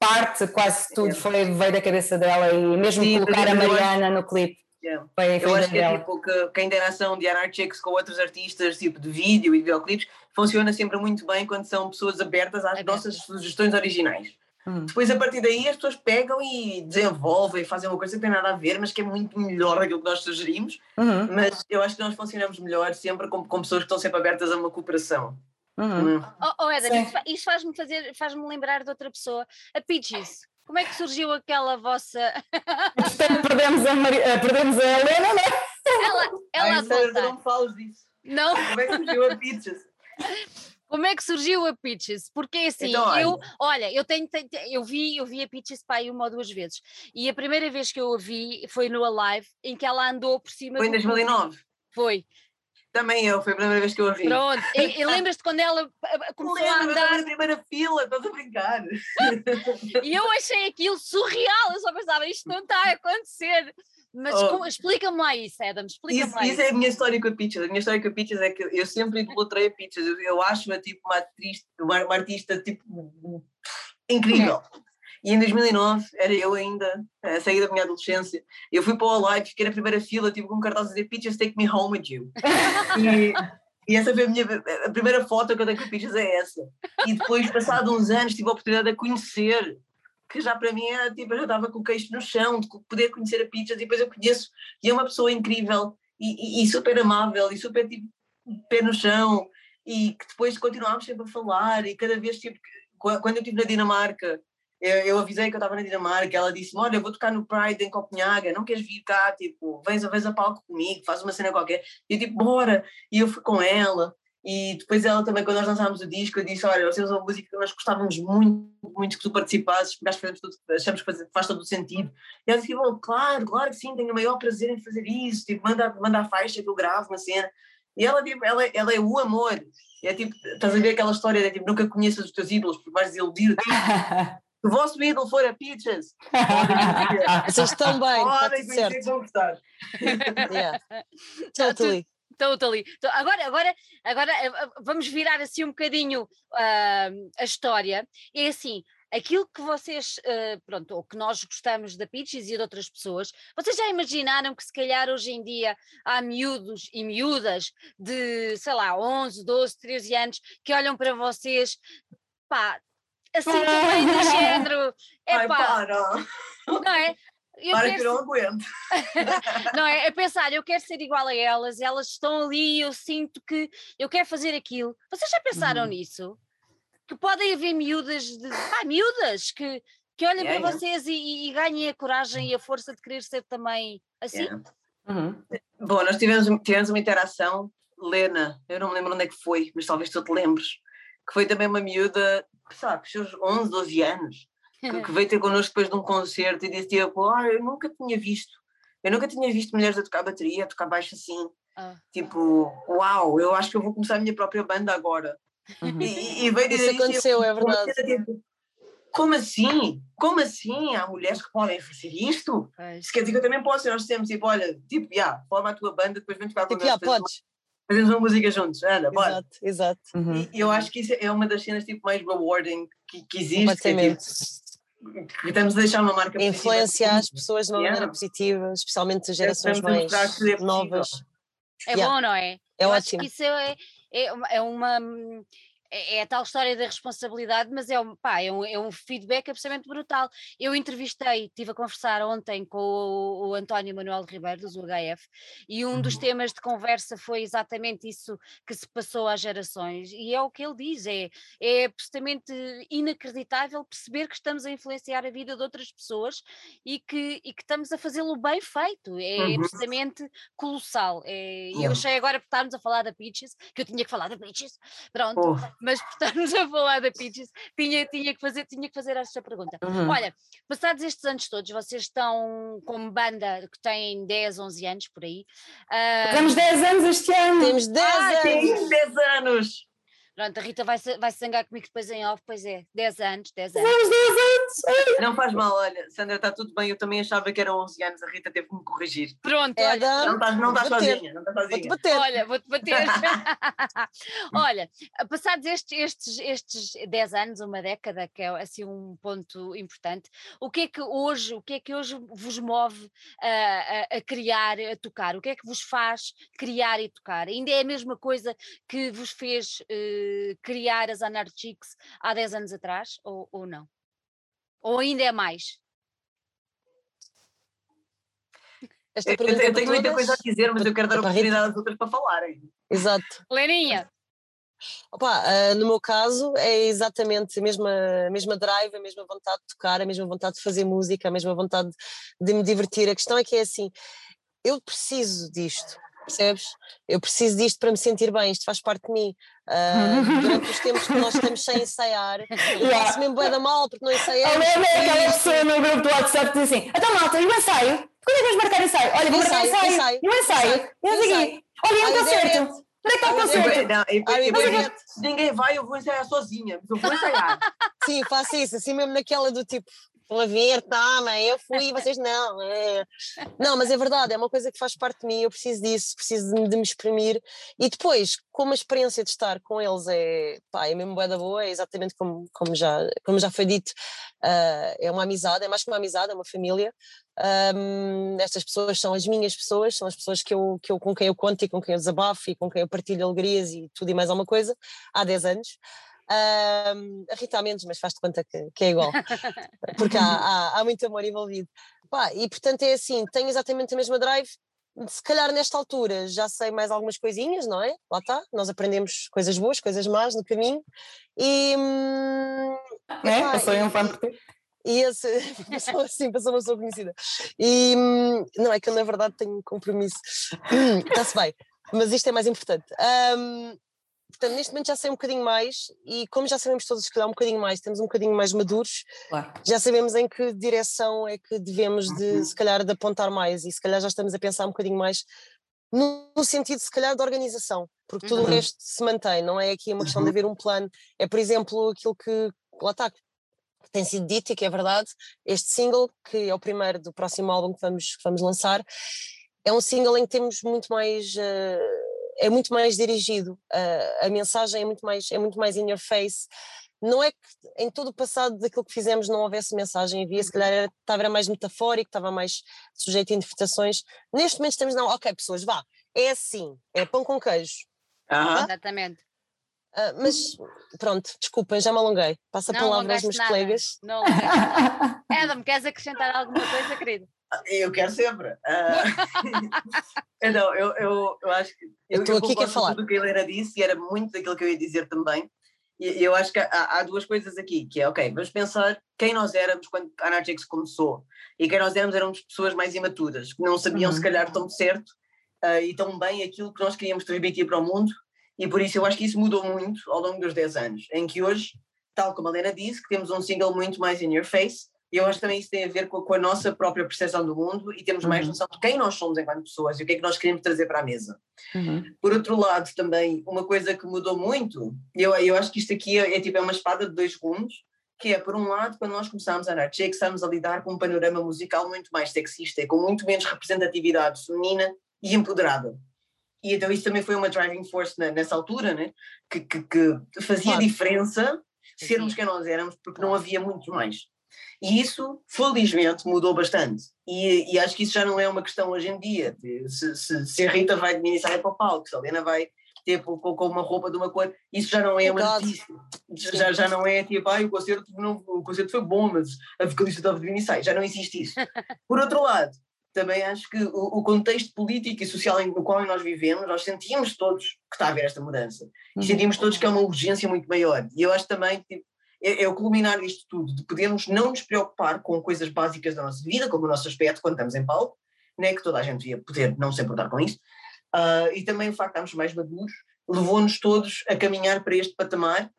parte, quase tudo foi, veio da cabeça dela e mesmo Sim, colocar a Mariana no clipe Yeah. eu acho que é tipo que, que a interação de Anarchix com outros artistas, tipo de vídeo e videoclipes, funciona sempre muito bem quando são pessoas abertas às nossas sugestões originais. Hum. Depois, a partir daí, as pessoas pegam e desenvolvem, fazem uma coisa que tem nada a ver, mas que é muito melhor daquilo que nós sugerimos. Uhum. Mas eu acho que nós funcionamos melhor sempre com, com pessoas que estão sempre abertas a uma cooperação. Uhum. Hum. Oh, oh Eden, isso faz-me fazer, faz-me lembrar de outra pessoa, a Peaches. Como é que surgiu aquela vossa. *laughs* perdemos, a Mari... Eh, perdemos a Helena, não é? Ela, ela Ai, sério, não falas disso. Não. Como é que surgiu a Peaches? Como é que surgiu a Peaches? Porque assim, então, eu, olha, eu tenho, tenho, eu vi, eu vi a Peaches pai uma ou duas vezes. E a primeira vez que eu a vi foi no Alive, em que ela andou por cima Foi em 2009. Foi. Também eu, foi a primeira vez que eu a vi. Pronto, e, e *laughs* lembras-te quando ela começou Lembro, a andar. na primeira fila, estás a brincar. *laughs* e eu achei aquilo surreal, eu só pensava, isto não está a acontecer. Mas oh. explica-me lá isso, Adam, explica-me lá isso. Isso é a minha história com a Peaches. A minha história com a Peaches é que eu sempre idolatrei a Peaches. Eu, eu acho-a tipo uma atriz, uma, uma artista tipo incrível. E em 2009 era eu ainda a sair da minha adolescência. Eu fui para o Alive, fiquei na primeira fila, com um cartaz a dizer Peaches, take me home with you. e, e, essa foi a minha a primeira foto que eu tenho com a Peaches, é essa. E depois, passado uns anos, tive a oportunidade de conhecer, que já para mim era tipo, eu já estava com o queixo no chão, de poder conhecer a Peaches, e depois eu conheço, e é uma pessoa incrível, e, e, e super amável, e super tipo, pé no chão, e que depois continuámos sempre a falar, e cada vez, tipo, quando eu estive na Dinamarca, eu, eu avisei que eu estava na Dinamarca, ela disse-me, olha, eu vou tocar no Pride em Copenhaga, não queres vir cá, tipo, vens, vez a palco comigo, faz uma cena qualquer. E eu tipo, bora! E eu fui com ela, e depois ela também, quando nós lançámos o disco, eu disse, olha, temos uma música que nós gostávamos muito, muito que tu participasses, porque achamos, tudo, achamos que faz, todo o sentido. E ela disse, bom, claro, claro que sim, tenho o maior prazer em fazer isso, tipo, manda, manda a faixa que eu gravo uma cena. E ela, tipo, ela, ela é o amor. É tipo, estás a ver aquela história de tipo, nunca conheças os teus ídolos, porque vais desiludir-te. *laughs* o vosso ídolo for a Peaches, *laughs* vocês estão bem, podem conhecer vão gostar. yeah. Totally. Totally. Então, agora, agora, agora eh, eh, vamos virar assim um bocadinho uh, a história. É assim, aquilo que vocês, uh, pronto, ou que nós gostamos da Peaches e de outras pessoas, vocês já imaginaram que se calhar hoje em dia há miúdos e miúdas de, sei lá, 11, 12, 13 anos que olham para vocês, pá, assim também do género. Ai, para. Não é? Eu para que não aguento. *laughs* não é? É pensar, eu quero ser igual a elas, elas estão ali, eu sinto que eu quero fazer aquilo. Vocês já pensaram uhum. nisso? Que podem haver miúdas, de, ah, miúdas que, que olhem yeah, para yeah. vocês e, e, ganhem a coragem e a força de querer ser também assim? Yeah. Uhum. Bom, nós tivemos, tivemos uma interação, Lena, eu não me lembro onde é que foi, mas talvez tu te lembres, que foi também uma miúda sabe, os seus 11, 12 anos, que, que, veio ter connosco depois de um concerto e disse tipo, ah, eu nunca tinha visto, eu nunca tinha visto mulheres a tocar bateria, a tocar baixo assim, ah. tipo, uau, eu acho que eu vou começar a minha própria banda agora. Uhum. E, e, veio dizer Isso aconteceu, é verdade. Tipo, como assim? Como assim? Há mulheres que podem fazer isto? Se quer dizer que eu também posso, nós temos tipo, olha, tipo, já, yeah, forma a tua banda, depois vem tocar tipo, yeah, podes. Fazemos uma música juntos, anda, bora. Exato, exato. Uhum. E eu acho que isso é uma das cenas tipo, mais rewarding que, que existe. Que, é, tipo, que estamos a deixar uma marca Influenciar as pessoas de uma yeah. maneira positiva, especialmente as gerações mais novas. É yeah. bom, não é? É eu ótimo. isso é, é, é uma é, é, a tal história da responsabilidade, mas é um, pá, é um, é um feedback absolutamente brutal. Eu entrevistei, estive a conversar ontem com o, o António Manuel Ribeiro, do UHF, e um dos uhum. temas de conversa foi exatamente isso que se passou às gerações, e é o que ele diz: é, é absolutamente inacreditável perceber que estamos a influenciar a vida de outras pessoas e que, e que estamos a fazê-lo bem feito, é uhum. absolutamente colossal. É, e eu achei agora por estarmos a falar da Peaches, que eu tinha que falar da Peaches, pronto. Oh mas por estarmos a falar da Peaches, tinha, tinha, que fazer, tinha que fazer esta pergunta. Uhum. Olha, passados estes anos todos, vocês estão como banda que têm 10, 11 anos por aí. Uh... Temos 10 anos este ano! Temos 10 ah, anos! Temos 10 anos! Pronto, a Rita vai, vai se zangar comigo depois em off, pois é, 10 anos, 10 anos. 10 anos! Não faz mal, olha, Sandra, está tudo bem, eu também achava que eram 11 anos, a Rita teve que me corrigir. Pronto, é, olha. Não estás não sozinha, não estás sozinha. Vou-te bater. Olha, vou-te bater. *laughs* *laughs* olha, passados estes, estes, estes 10 anos, uma década, que é assim um ponto importante, o que é que hoje, o que é que hoje vos move a, a, a criar, a tocar? O que é que vos faz criar e tocar? Ainda é a mesma coisa que vos fez... Uh, criar as Anarchics há 10 anos atrás ou, ou não? Ou ainda é mais? Esta eu, eu, tenho muita coisa a dizer, mas eu quero dar a oportunidade às outras para falarem. Exato. Leninha. Opa, uh, no meu caso é exatamente a mesma, a mesma drive, a mesma vontade de tocar, a mesma vontade de fazer música, a mesma vontade de me divertir. A questão é que é assim, eu preciso disto percebes? Eu preciso disto para me sentir bem, isto faz parte de mim. Uh, *laughs* durante os tempos que nós estamos sem ensaiar, eu yeah. faço mesmo bem da mal porque não ensaiamos. Eu lembro aquela pessoa no grupo do WhatsApp que diz assim: então malta, e o ensaio? Quando é que vais marcar ensaio? Olha, vou marcar ensaio, ensaio. E o ensaio? E eu digo: olha, e um concerto? Onde é que está o concerto? ninguém vai, eu vou ensaiar sozinha, mas eu vou ensaiar. Sim, faço isso, assim mesmo naquela do tipo, Estão a ver, toma, eu fui, vocês não. É. Não, mas é verdade, é uma coisa que faz parte de mim, eu preciso disso, preciso de, de me exprimir. E depois, como a experiência de estar com eles é, pá, é mesmo boa da boa, é exatamente como, como, já, como já foi dito, uh, é uma amizade, é mais que uma amizade, é uma família. Um, estas pessoas são as minhas pessoas, são as pessoas que eu, que eu, com quem eu conto e com quem eu desabafo e com quem eu partilho alegrias e tudo e mais alguma coisa, há 10 anos. Um, a Rita há menos, mas faz-te conta que, que, é igual, *laughs* porque há, há, há, muito amor envolvido. Pá, e portanto é assim, tenho exatamente a mesma drive. Se calhar nesta altura já sei mais algumas coisinhas, não é? Lá está, nós aprendemos coisas boas, coisas más no caminho. E. Hum, é, epá, passou um fã e esse *laughs* passou assim, passou uma pessoa conhecida. E hum, não é que eu na verdade tenho um compromisso. *clears throat* Está-se bem, mas isto é mais importante. Um, Portanto, neste momento já sei um bocadinho mais e como já sabemos todos que dá um bocadinho mais, estamos um bocadinho mais maduros, claro. já sabemos em que direção é que devemos de, uhum. se calhar, de apontar mais e se calhar já estamos a pensar um bocadinho mais no, no sentido, se calhar, de organização, porque tudo uhum. o resto se mantém, não é aqui uma questão de uhum. haver um plano, é, por exemplo, aquilo que, lá está, que tem sido dito e que é verdade, este single, que é o primeiro do próximo álbum que vamos, que vamos lançar, é um single em que temos muito mais... Uh, é muito mais dirigido, a, a mensagem é muito mais, é muito mais in your face. Não é que em todo o passado daquilo que fizemos não houvesse mensagem, havia, se uhum. calhar era, estava era mais metafórico, estava mais sujeito a interpretações. Neste momento estamos, não, ok, pessoas, vá, é assim, é pão com queijo. Uhum. Exatamente. Uh, mas pronto, desculpem, já me alonguei. Passa a palavra aos meus nada. colegas. Não *laughs* Adam, queres acrescentar alguma coisa, querido? Eu quero sempre. *laughs* Uh, não, eu, eu, eu acho que. Eu estou aqui a falar. Tudo o que a Helena disse e era muito daquilo que eu ia dizer também. E eu acho que há, há, duas coisas aqui, que é, ok, vamos pensar quem nós éramos quando a Anarchix começou. E quem nós éramos éramos pessoas mais imaturas, que não sabiam uhum. se calhar tão certo uh, e tão bem aquilo que nós queríamos transmitir para o mundo. E por isso eu acho que isso mudou muito ao longo dos 10 anos, em que hoje, tal como a Helena disse, que temos um single muito mais in your face, e eu acho que também isso tem a ver com, com a nossa própria percepção do mundo e temos mais uhum. noção de quem nós somos enquanto pessoas e o que é que nós queremos trazer para a mesa. Uhum. Por outro lado, também, uma coisa que mudou muito, eu, eu acho que isto aqui é, é tipo é uma espada de dois gumes, que é, por um lado, quando nós começámos a andar, que estamos a lidar com um panorama musical muito mais sexista e com muito menos representatividade feminina e empoderada. E então isso também foi uma driving force na, nessa altura, né? que, que, que fazia claro. diferença sermos quem nós éramos, porque não havia muito mais. E isso, felizmente, mudou bastante. E, e, acho que isso já não é uma questão hoje em dia. Se, se, se a Rita vai de mini para o palco, se a Helena vai tipo, com, com uma roupa de uma cor, isso já não é uma notícia. Já, já não é tipo, ah, o concerto, não, o concerto foi bom, mas a vocalista estava de mini Já não existe isso. *laughs* Por outro lado, também acho que o, o, contexto político e social no qual nós vivemos, nós sentimos todos que está a haver esta mudança. E uhum. sentimos todos que é uma urgência muito maior. E eu acho também que tipo, é, é, o culminar disto tudo, de podermos não nos preocupar com coisas básicas da nossa vida, como o nosso aspecto quando estamos em palco, né, que toda a gente devia poder não se importar com isso, uh, e também o facto de estarmos mais maduros levou-nos todos a caminhar para este patamar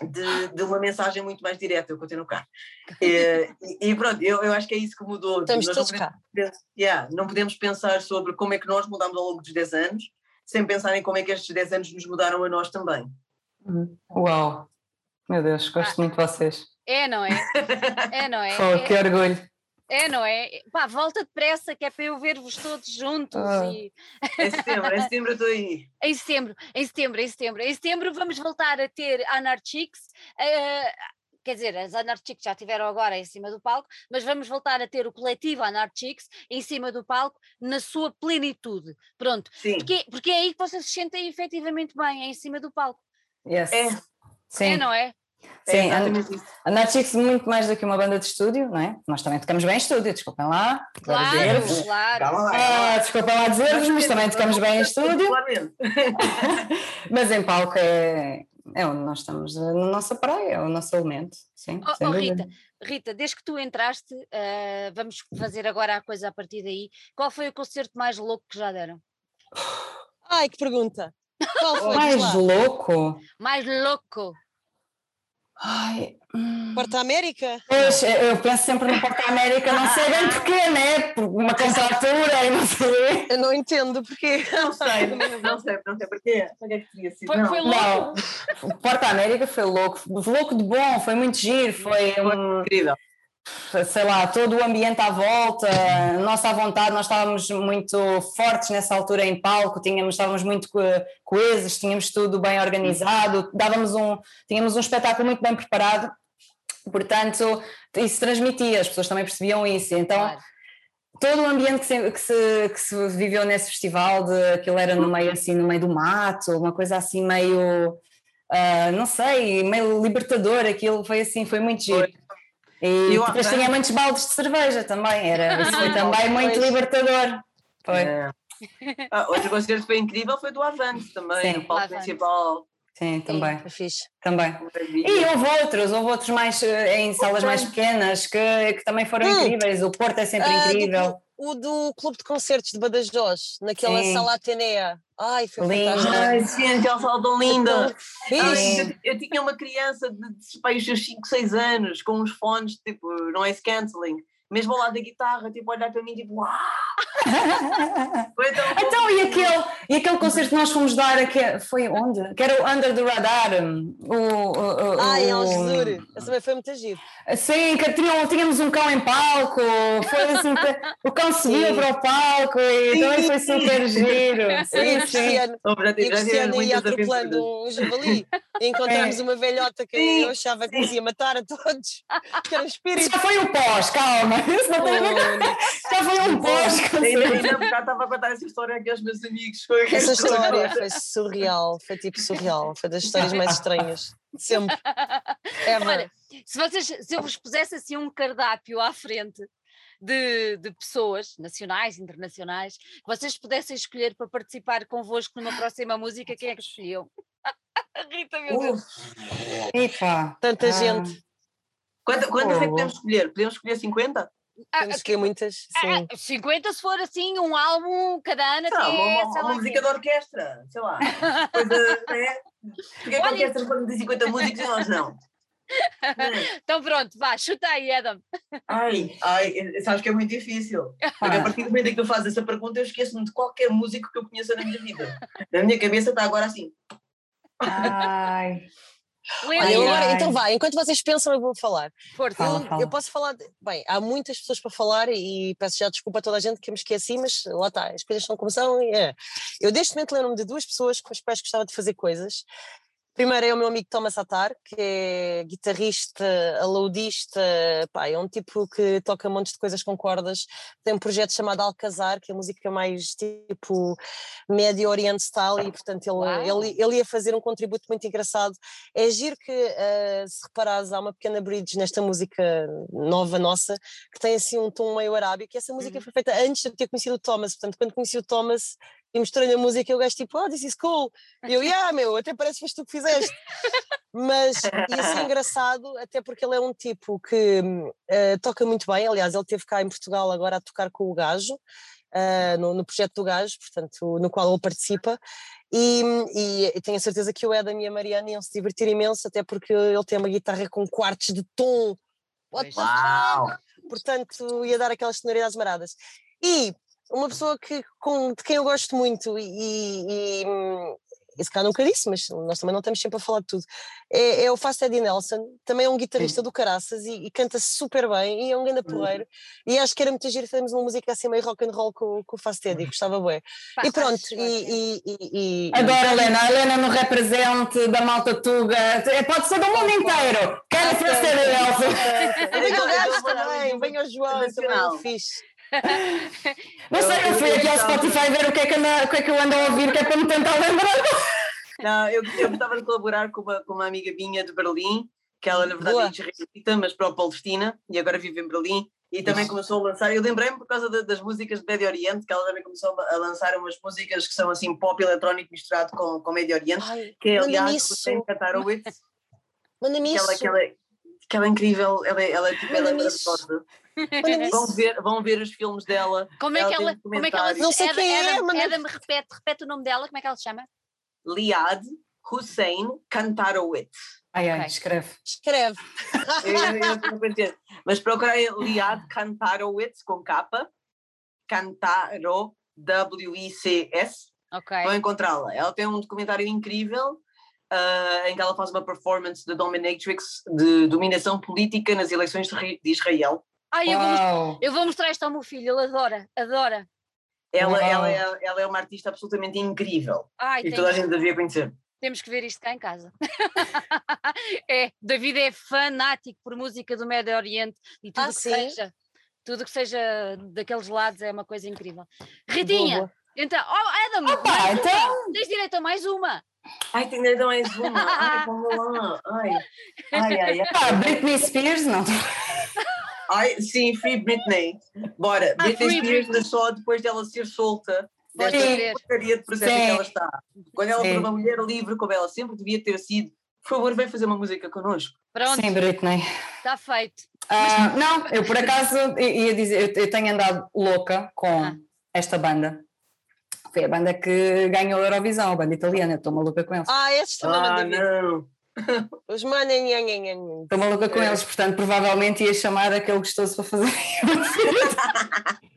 de, de, uma mensagem muito mais direta, eu continuo cá. *laughs* E, e, pronto, eu, eu acho que é isso que mudou. Estamos nós todos cá. Yeah, não podemos pensar sobre como é que nós mudamos ao longo dos 10 anos, sem pensar em como é que estes 10 anos nos mudaram a nós também. Uau! Meu Deus, gosto ah, muito de vocês. É, não é? É, não é? *laughs* Oh, é. Que orgulho. É, não é? Pá, volta depressa, que é para eu ver-vos todos juntos. Ah. E... Em setembro, em setembro estou aí. *laughs* Em setembro, em setembro, em setembro. Em setembro vamos voltar a ter Anarchics. Uh, quer dizer, as Anarchics já tiveram agora em cima do palco, mas vamos voltar a ter o coletivo Anarchics em cima do palco na sua plenitude. Pronto. Sim. Porque, porque é aí que vocês se sentem efetivamente bem, é em cima do palco. Yes. É. Sim. É, não é? Sim, a Natchix muito mais do que uma banda de estúdio, não é? Nós também tocamos bem em estúdio, desculpem lá. Claro, claro. Ah, desculpem lá dizer-vos, mas também tocamos bem em estúdio. *laughs* mas em palco é, é onde nós estamos, na nossa praia, é o nosso elemento. Sim, oh, oh Rita, Rita, desde que tu entraste, uh, vamos fazer agora a coisa a partir daí. Qual foi o concerto mais louco que já deram? Ai, que pergunta! Qual foi? Mais louco? Mais louco. Ai, hum. Porta América? Pois, eu penso sempre no Porta América, não sei bem porquê, né? Por uma contratura e não sei. Eu não entendo porquê. Não sei, não sei, não sei porquê. O que é que teria sido? Foi, foi louco. Não, Porta América foi louco, louco de bom, foi muito giro, foi um... incrível sei lá, todo o ambiente à volta, nossa vontade, nós estávamos muito fortes nessa altura em palco, tínhamos, estávamos muito coesos, tínhamos tudo bem organizado, dávamos um, tínhamos um espetáculo muito bem preparado, portanto, isso transmitia, as pessoas também percebiam isso, então... Claro. Todo o ambiente que se, que, se, que se viveu nesse festival, de, aquilo era no meio assim, no meio do mato, uma coisa assim meio, uh, não sei, meio libertador, aquilo foi assim, foi muito giro. E eu, depois tinha muitos baldes de cerveja também, era, isso *laughs* foi também muito libertador. Foi. É. Ah, outro concerto foi incrível foi do Avante também, Sim. no palco principal. Sim, também. Sim, fixe. Também. E houve outros, houve outros mais eh, em salas mais pequenas que, que também foram incríveis. O Porto é sempre uh, incrível. O do Clube de Concertos de Badajoz, naquela sim. sala Atenea. Ai, foi linda. fantástico. Ai, aquela sala tão linda. Ai, eu, eu, tinha uma criança de, de, de seus 5, 6 anos, com uns fones, tipo, noise cancelling mesmo ao lado da guitarra, tipo, olhar para mim, tipo, uau! *laughs* então, e aquele, e aquele concerto que nós fomos dar, que foi onde? Que era o Under the Radar. O, o, ah, em Algesur. Esse também foi muito giro. Sim, que tinha, tínhamos um cão em palco, foi assim, o cão subiu para o palco e sim, também foi super giro. Sim, e o Cristiano, e o Cristiano ia atropelando um javali e encontramos é. uma velhota que sim, eu achava que nos ia matar a todos, *laughs* que era um espírito. Já foi o pós, calma. Isso não tem a ver Já foi um pós. Ainda bocado estava a contar essa história aqui aos meus amigos. Foi essa história foi surreal, foi tipo surreal, foi das histórias mais estranhas. Sempre. *laughs* É, Olha, se, vocês, se eu vos pusesse assim um cardápio à frente de, de, pessoas nacionais, internacionais, que vocês pudessem escolher para participar convosco numa próxima música, quem é que escolhiam? *laughs* Rita, meu Deus. Epa. Tanta ah. gente. Quantas, quantas é que podemos escolher? Podemos escolher 50? Ah, Temos que muitas, sim. Ah, 50 se for assim, um álbum cada ano até, uma, uma, uma música de orquestra, sei lá. Coisa, *laughs* né? Porque é que a orquestra quando tem 50 músicos e nós não? *laughs* então pronto, vá, chuta aí, Adam. Ai, ai, sabes que é muito difícil. *laughs* Porque a partir do momento em que tu fazes essa pergunta, eu esqueço-me de qualquer músico que eu conheça na minha vida. Na minha cabeça está agora assim. Ai. Olha, agora, então vai, enquanto vocês pensam, eu vou falar. Força. Eu, fala. eu posso falar. De, bem, há muitas pessoas para falar e peço já desculpa a toda a gente que eu me esqueci, mas lá está, as coisas são como são. É. Eu, deste momento, lembro-me de duas pessoas com as quais gostava de fazer coisas. Primeiro é o meu amigo Thomas Atar, que é guitarrista, alaudista, pá, é um tipo que toca montes de coisas com cordas. Tem um projeto chamado Alcazar, que é música mais tipo Médio Oriente style, e portanto ele, ele, ele ia fazer um contributo muito engraçado. É giro que, uh, se reparares, há uma pequena bridge nesta música nova nossa, que tem assim um tom meio arábico, e essa música uhum. foi feita antes de ter conhecido o Thomas, portanto quando conheci o Thomas e mostrei-lhe a música e o gajo tipo, oh, this is cool. E eu, yeah, meu, até parece que foste tu que fizeste. Mas ia ser engraçado, até porque ele é um tipo que uh, toca muito bem. Aliás, ele teve cá em Portugal agora a tocar com o gajo, uh, no, no, projeto do gajo, portanto, no qual ele participa. E, e, e, tenho a certeza que o Edam e a Mariana iam se divertir imenso, até porque ele tem uma guitarra com quartos de tom. What Uau! Portanto, ia dar aquelas sonoridades maradas. E uma pessoa que, com, de quem eu gosto muito e, e, e se calhar nunca disse, mas nós também não estamos sempre a falar de tudo, é, é o Fast Eddie Nelson, também é um guitarrista do Caraças e, e, canta super bem e é um grande uhum. porreiro e acho que era muito giro fazermos uma música assim meio rock and roll com, com o Fast Eddie, uhum. gostava bem. E pronto, e, e, Adoro a Helena, a Helena no represente da Malta Tuga, é, pode ser do mundo inteiro, quero Fast Eddie Nelson. Venha o gajo também, venha o João, também é fixe. Não sei, eu fui aqui ao Spotify ver o que, é que anda, o que é que eu ando a ouvir, que é para me tentar lembrar. Não, eu, eu gostava de colaborar com uma, com uma amiga minha de Berlim, que ela na verdade é israelita, mas para a Palestina, e agora vive em Berlim, e também Isso. começou a lançar, eu lembrei-me por causa de, das músicas do Médio Oriente, que ela também começou a lançar umas músicas que são assim pop eletrónico misturado com, com Médio Oriente, Ai, que é aliás o Tem Katarowitz. Manda-me isso. Que ela, que ela é incrível, ela, é, ela, tipo, ela é maravilhosa. vão, ver, vão ver os filmes dela. Como é que ela, como é que ela Não sei quem é, Adam, Adam, repete, repete o nome dela, como é que ela se chama? Liad Hussein Kantarowitz. Ai, ai, escreve. Escreve. eu, eu, Mas procurei Liad Kantarowitz com capa, Kantaro, W-I-C-S. Ok. Vão encontrá-la. Ela tem um documentário incrível uh, em que ela faz uma performance de dominatrix de dominação política nas eleições de Israel. Ai, eu vou, eu vou, mostrar isto ao meu filho, ele adora, adora. Ela, ela, é, ela é uma artista absolutamente incrível Ai, e toda a gente devia conhecer. Temos que ver isto cá em casa. *laughs* é, David é fanático por música do Médio Oriente e tudo ah, que sim? seja. Tudo que seja daqueles lados é uma coisa incrível. Ritinha, Boa. então, oh Adam, Opa, então... tens direito a mais uma. Ai, tem a mais uma. Ai, vamos lá. Ai, ai, ai. ai. Ah, Britney Spears, não. Ai, sim, Free Britney. Bora, ah, Britney Spears nasceu depois dela ser solta desta porcaria de processo que ela está. Quando ela foi uma mulher livre, como ela sempre devia ter sido, por favor, vem fazer uma música connosco. Pronto. Sim, Britney. Está feito. Uh, não, eu por acaso ia dizer, eu, eu tenho andado louca com ah. esta banda. Foi a banda que ganhou a Eurovisão, a banda italiana, estou maluca com eles. Ah, esses também ah, não. *laughs* Os manem, Estou maluca com eles, portanto, provavelmente ia chamar aquele gostoso para fazer. *laughs*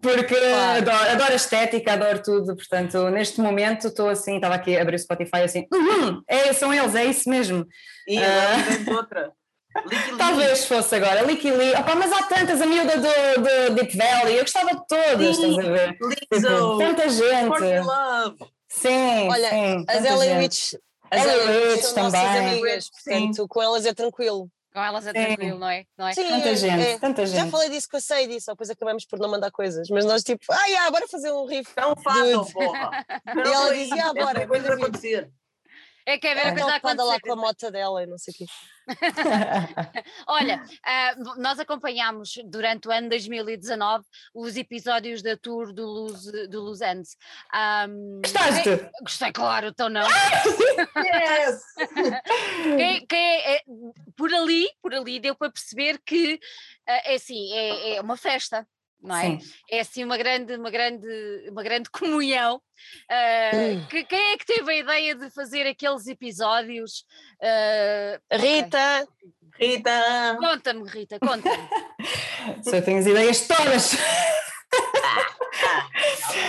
Porque adoro, adoro, a estética, adoro tudo, portanto, neste momento estou assim, estava aqui a abrir o Spotify assim, uhum, é, são eles, é isso mesmo. E uh, outra. *laughs* Talvez fosse agora, Licky Lee, Opa, mas há tantas, a miúda do, do Deep Valley, eu gostava de todas, Sim, estás a ver? Tipo, tanta gente. Sim, Olha, sim, as Ellen Witch, as Ellen são também. nossas amigas, portanto, sim. com elas é tranquilo. Com elas é tranquilo, não é? Não é? Sim, tanta gente, é. tanta gente. Já falei disso com a Sadie, só depois acabamos por não mandar coisas, mas nós tipo, ah, yeah, bora fazer um riff. Não façam, porra. E ela dizia, ah, bora. Coisa acontecer. É que é ver a coisa acontecer. lá com a moto dela e não sei o quê. *laughs* Olha, uh, nós acompanhámos durante o ano 2019 os episódios da tour do Luz, do Luz Andes. Um, Gostaste? É, gostei, claro, então não. yes! *laughs* quem, quem é, é, por ali, por ali deu para perceber que uh, é assim, é, é uma festa não é? Sim. É assim uma grande, uma grande, uma grande *laughs* comunhão. Uh, que, quem é que teve a ideia de fazer aqueles episódios? Uh, Rita! Okay. Rita! Conta-me, Rita, conta-me. *laughs* Só tenho as ideias todas.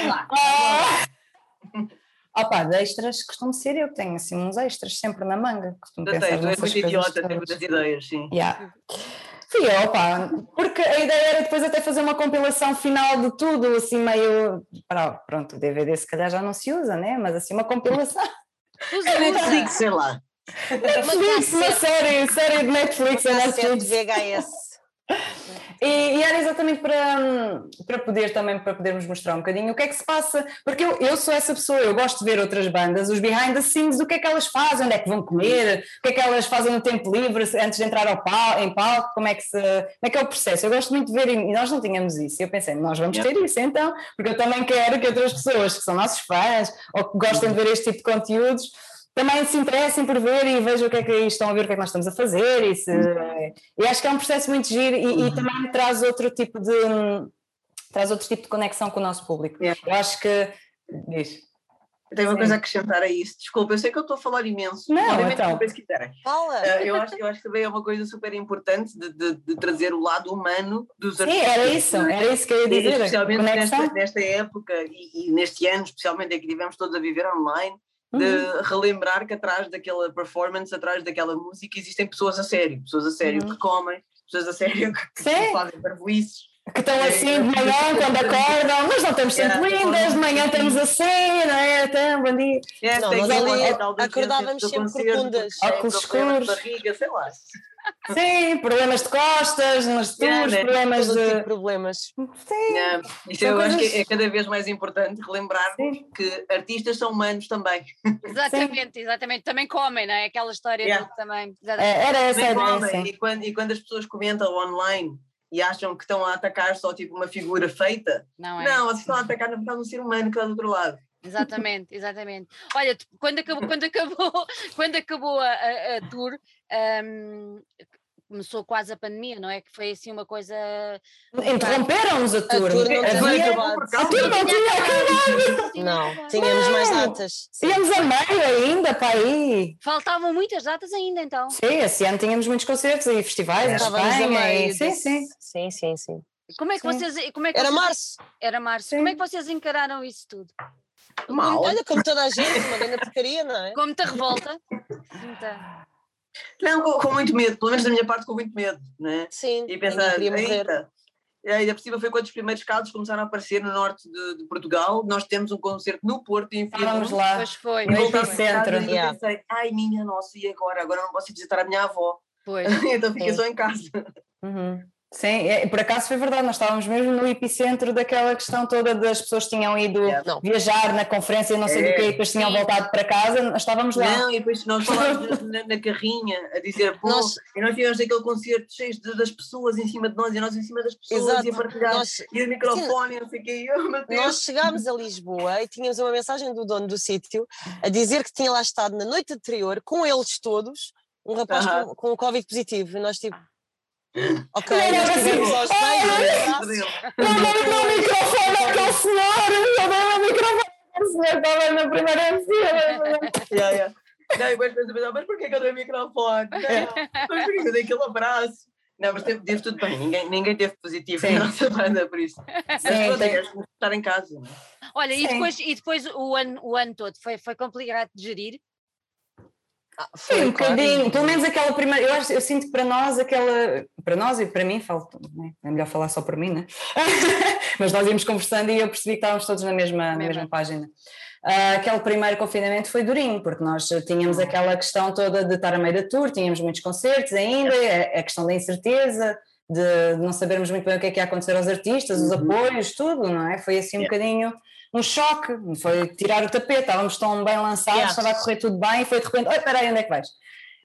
Ah, ah, *laughs* Opa, de extras costumo ser eu que tenho assim uns extras sempre na manga. Costumo eu pensar tu és muito idiota, tem muitas ideias, sim. Yeah. Sim, opa, porque a ideia era depois até fazer uma compilação final de tudo, assim meio. Pronto, o DVD se calhar já não se usa, né? Mas assim, uma compilação. Usa Netflix, sei lá. Netflix, uma série, série de Netflix, é Netflix. VHS. E, e, era exatamente para, para poder também para podermos mostrar um bocadinho o que é que se passa, porque eu, eu sou essa pessoa, eu gosto de ver outras bandas, os behind the scenes, o que é que elas fazem, onde é que vão comer, o que é que elas fazem no tempo livre, antes de entrar ao pal, em palco, como é, que se, como é que é o processo. Eu gosto muito de ver, e nós não tínhamos isso. Eu pensei, nós vamos ter isso então, porque eu também quero que outras pessoas que são nossos fãs ou que gostem de ver este tipo de conteúdos também se interessem por ver e vejam o que é que estão a ver, o que é que nós estamos a fazer. E, se, e acho que é um processo muito giro e, e, também traz outro tipo de traz outro tipo de conexão com o nosso público. É. Eu acho que diz. Eu tenho uma Sim. coisa a acrescentar a isso. Desculpa, eu sei que eu estou a falar imenso. Não, então. se quiserem. Fala! Uh, eu, acho, eu acho que também é uma coisa super importante de, de, de trazer o lado humano dos artistas. Sim, era isso, é? era isso que eu ia dizer. Especialmente nesta, nesta, época e, e, neste ano, especialmente em que tivemos todos a viver online, de uhum. relembrar que atrás daquela performance, atrás daquela música, existem pessoas a sério, pessoas a sério uhum. que comem, pessoas a sério que, que fazem parvoices. Que estão assim de manhã quando acordam, mas não estamos sempre yeah, lindas, de manhã estamos assim, não é? Então, bom dia. Yeah, não, mas ali acordávamos sempre corcundas. Óculos escuros. Barriga, sei lá. Sim, problemas de costas, tours, yeah, problemas de. Tipo de problemas. Sim. Yeah. Isso eu coisas... acho que é cada vez mais importante relembrar que artistas são humanos também. Exatamente, Sim. exatamente. Também comem, não é? Aquela história yeah. também. É, era essa a ideia. E quando, e quando as pessoas comentam online e acham que estão a atacar só tipo uma figura feita, não, é. não vocês estão a atacar na verdade um ser humano que está do outro lado. Exatamente, exatamente. Olha, quando acabou, quando acabou, *laughs* quando acabou a, a, a tour, um, começou quase a pandemia, não é? Que foi assim uma coisa. Interromperam-nos a tour. A tour não tinha acabado. A tour não tinha acabado. Não, tínhamos mais datas. Tínhamos a meio ainda para aí. Faltavam muitas datas ainda então. Sim, esse ano tínhamos muitos concertos e festivais é. Estávamos a meio. Sim, sim. Sim, sim, sim. Como é que sim. vocês. Como é que Era vocês, março. Era março. Sim. Como é que vocês encararam isso tudo? Mal. Olha, como toda a gente, uma grande porcaria, não é? Com muita revolta. Muita... Não, com, com, muito medo, pelo menos da minha parte, com muito medo, né? Sim, e pensar, e ainda por cima foi quando os primeiros casos começaram a aparecer no norte de, de Portugal. Nós temos um concerto no Porto em Vamos lá. Pois foi. No centro. E eu pensei, ai minha nossa, e agora? Agora não posso ir visitar a minha avó. Pois. *laughs* então fiquei só em casa. Uhum. Sim, é, por acaso foi verdade, nós estávamos mesmo no epicentro daquela questão toda das pessoas que tinham ido yeah, viajar na conferência, não sei é, do que, e depois tinham sim. voltado para casa, nós estávamos lá. Não, e depois nós *laughs* estávamos na, na, carrinha a dizer, pô, nós, e nós tivemos aquele concerto cheio de, das pessoas em cima de nós e nós em cima das pessoas Exato. e a partilhar nós, e o microfone, sim, não sei o quê. Oh, nós chegámos a Lisboa e tínhamos uma mensagem do dono do sítio a dizer que tinha lá estado na noite anterior com eles todos, um rapaz uh -huh. com, com o Covid positivo, e nós tipo Ok, nós tivemos aos pés. Eu dei o microfone àquele senhor, eu dei o microfone àquele senhor, estava na primeira fila. yeah, yeah. Não, e depois mas porquê que eu dei o microfone? Não, mas porquê que eu dei aquele abraço? Não, mas teve, teve tudo bem, ninguém, ninguém teve positivo Sim. na nossa banda, por isso. Mas pronto, tem... estar em casa. É? Olha, e depois, e depois o, ano, o ano todo foi, foi complicado de gerir? Ah, foi um bocadinho, pelo menos aquela primeira, eu, acho, eu sinto que para nós aquela, para nós e para mim, falo, né? é melhor falar só para mim, né? *laughs* mas nós íamos conversando e eu percebi que estávamos todos na mesma, na mesma página. Uh, aquele primeiro confinamento foi durinho, porque nós tínhamos aquela questão toda de estar a meio da tour, tínhamos muitos concertos ainda, a, a questão da incerteza, de, não sabermos muito bem o que é que ia acontecer aos artistas, os uhum. apoios, tudo, não é? Foi assim um yeah. bocadinho um choque, foi tirar o tapete, estávamos tão bem lançados, yeah. estava a correr tudo bem e foi de repente, oi, espera onde é que vais?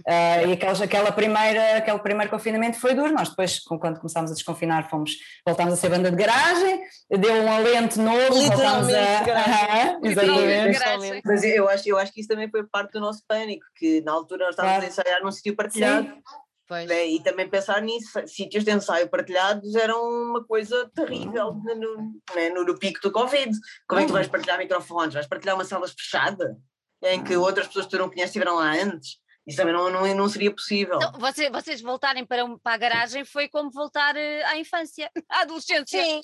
Uh, e aquela, aquela primeira, aquele primeiro confinamento foi duro, nós depois, quando começámos a desconfinar, fomos, voltámos a ser banda de garagem, deu um alento novo, literalmente, a... uh -huh, Mas eu acho, eu acho que isso também foi parte do nosso pânico, que na altura nós estávamos claro. a ensaiar num sítio partilhado, Sim. Né? E também pensar nisso, sítios de ensaio partilhados eram uma coisa terrível no, né? no, no pico do Covid. Como é que tu vais partilhar microfones? Vais partilhar uma sala fechada em que outras pessoas que tu não conheces estiveram lá antes? Isso também não, não, não seria possível. Então, você, vocês voltarem para, para a garagem foi como voltar eh, à infância, *laughs* à adolescência. Sim.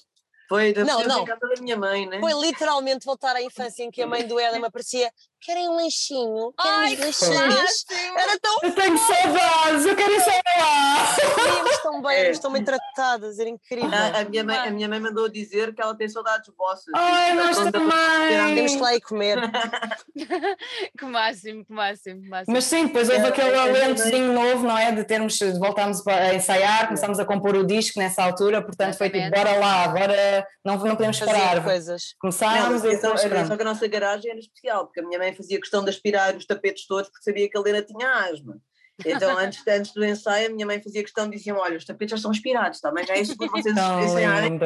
Foi da, não, não. casa da minha mãe, né? Foi literalmente voltar à infância em que a mãe do Adam *laughs* aparecia. Querem um lanchinho? Querem uns lanchinhos? Era tão. Eu tenho saudades, eu quero ir lá. Eles tão bem, é. estão bem tratadas, era incrível. A, a, minha mãe, a minha mãe mandou dizer que ela tem saudades vossas. Ai, nós também. Temos que lá ir comer. *laughs* que máximo, que máximo, que máximo. Mas sim, depois houve é, aquele é, alentozinho novo, não é? De termos, voltámos a ensaiar, começámos a compor o disco nessa altura, portanto Exatamente. foi tipo, bora lá, agora não, não podemos parar. coisas. Começámos não, e então, Só que a nossa garagem era especial, porque a minha mãe fazia questão de aspirar os tapetes todos porque sabia que a Lena tinha asma. Então, *laughs* antes, antes do ensaio, a minha mãe fazia questão de dizer: olha, os tapetes já estão aspirados, também já é isso que vocês ensaiarem.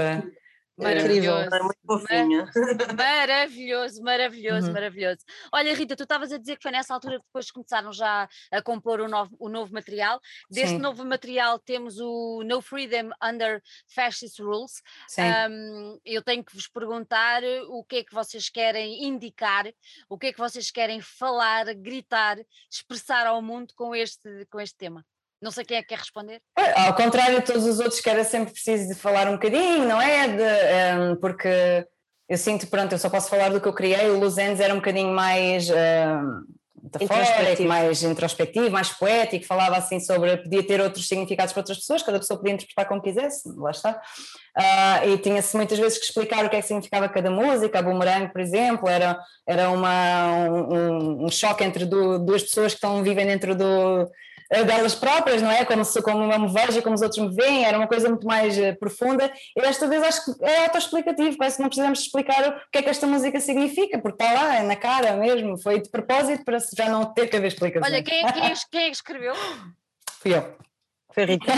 Maravilhoso. É muito fofinha. *laughs* Maravilhoso, maravilhoso, uhum. maravilhoso. Olha, Rita, tu estavas a dizer que foi nessa altura que depois começaram já a compor o novo, o novo material. Deste Sim. novo material temos o No Freedom Under Fascist Rules. Um, eu tenho que vos perguntar o que é que vocês querem indicar, o que é que vocês querem falar, gritar, expressar ao mundo com este, com este tema. Não sei quem é que quer responder. É, ao contrário de todos os outros, que era sempre preciso de falar um bocadinho, não é? De, um, porque eu sinto, pronto, eu só posso falar do que eu criei. O Luzendes era um bocadinho mais um, introspectivo. mais introspectivo, mais poético, falava assim sobre, podia ter outros significados para outras pessoas, cada pessoa podia interpretar como quisesse, lá está. Uh, e tinha-se muitas vezes que explicar o que é que significava cada música. A Boomerang, por exemplo, era, era uma, um, um choque entre do, duas pessoas que estão, vivem dentro do delas próprias, não é? Como, se, como eu me vejo, como os outros me veem, era uma coisa muito mais uh, profunda. E desta vez acho que é autoexplicativo, parece que não precisamos explicar o que é que esta música significa, porque está lá, é na cara mesmo, foi de propósito para já não ter que haver explicação. Olha, quem é, quem é, *laughs* quem é que escreveu? Fui eu. Foi a Rita.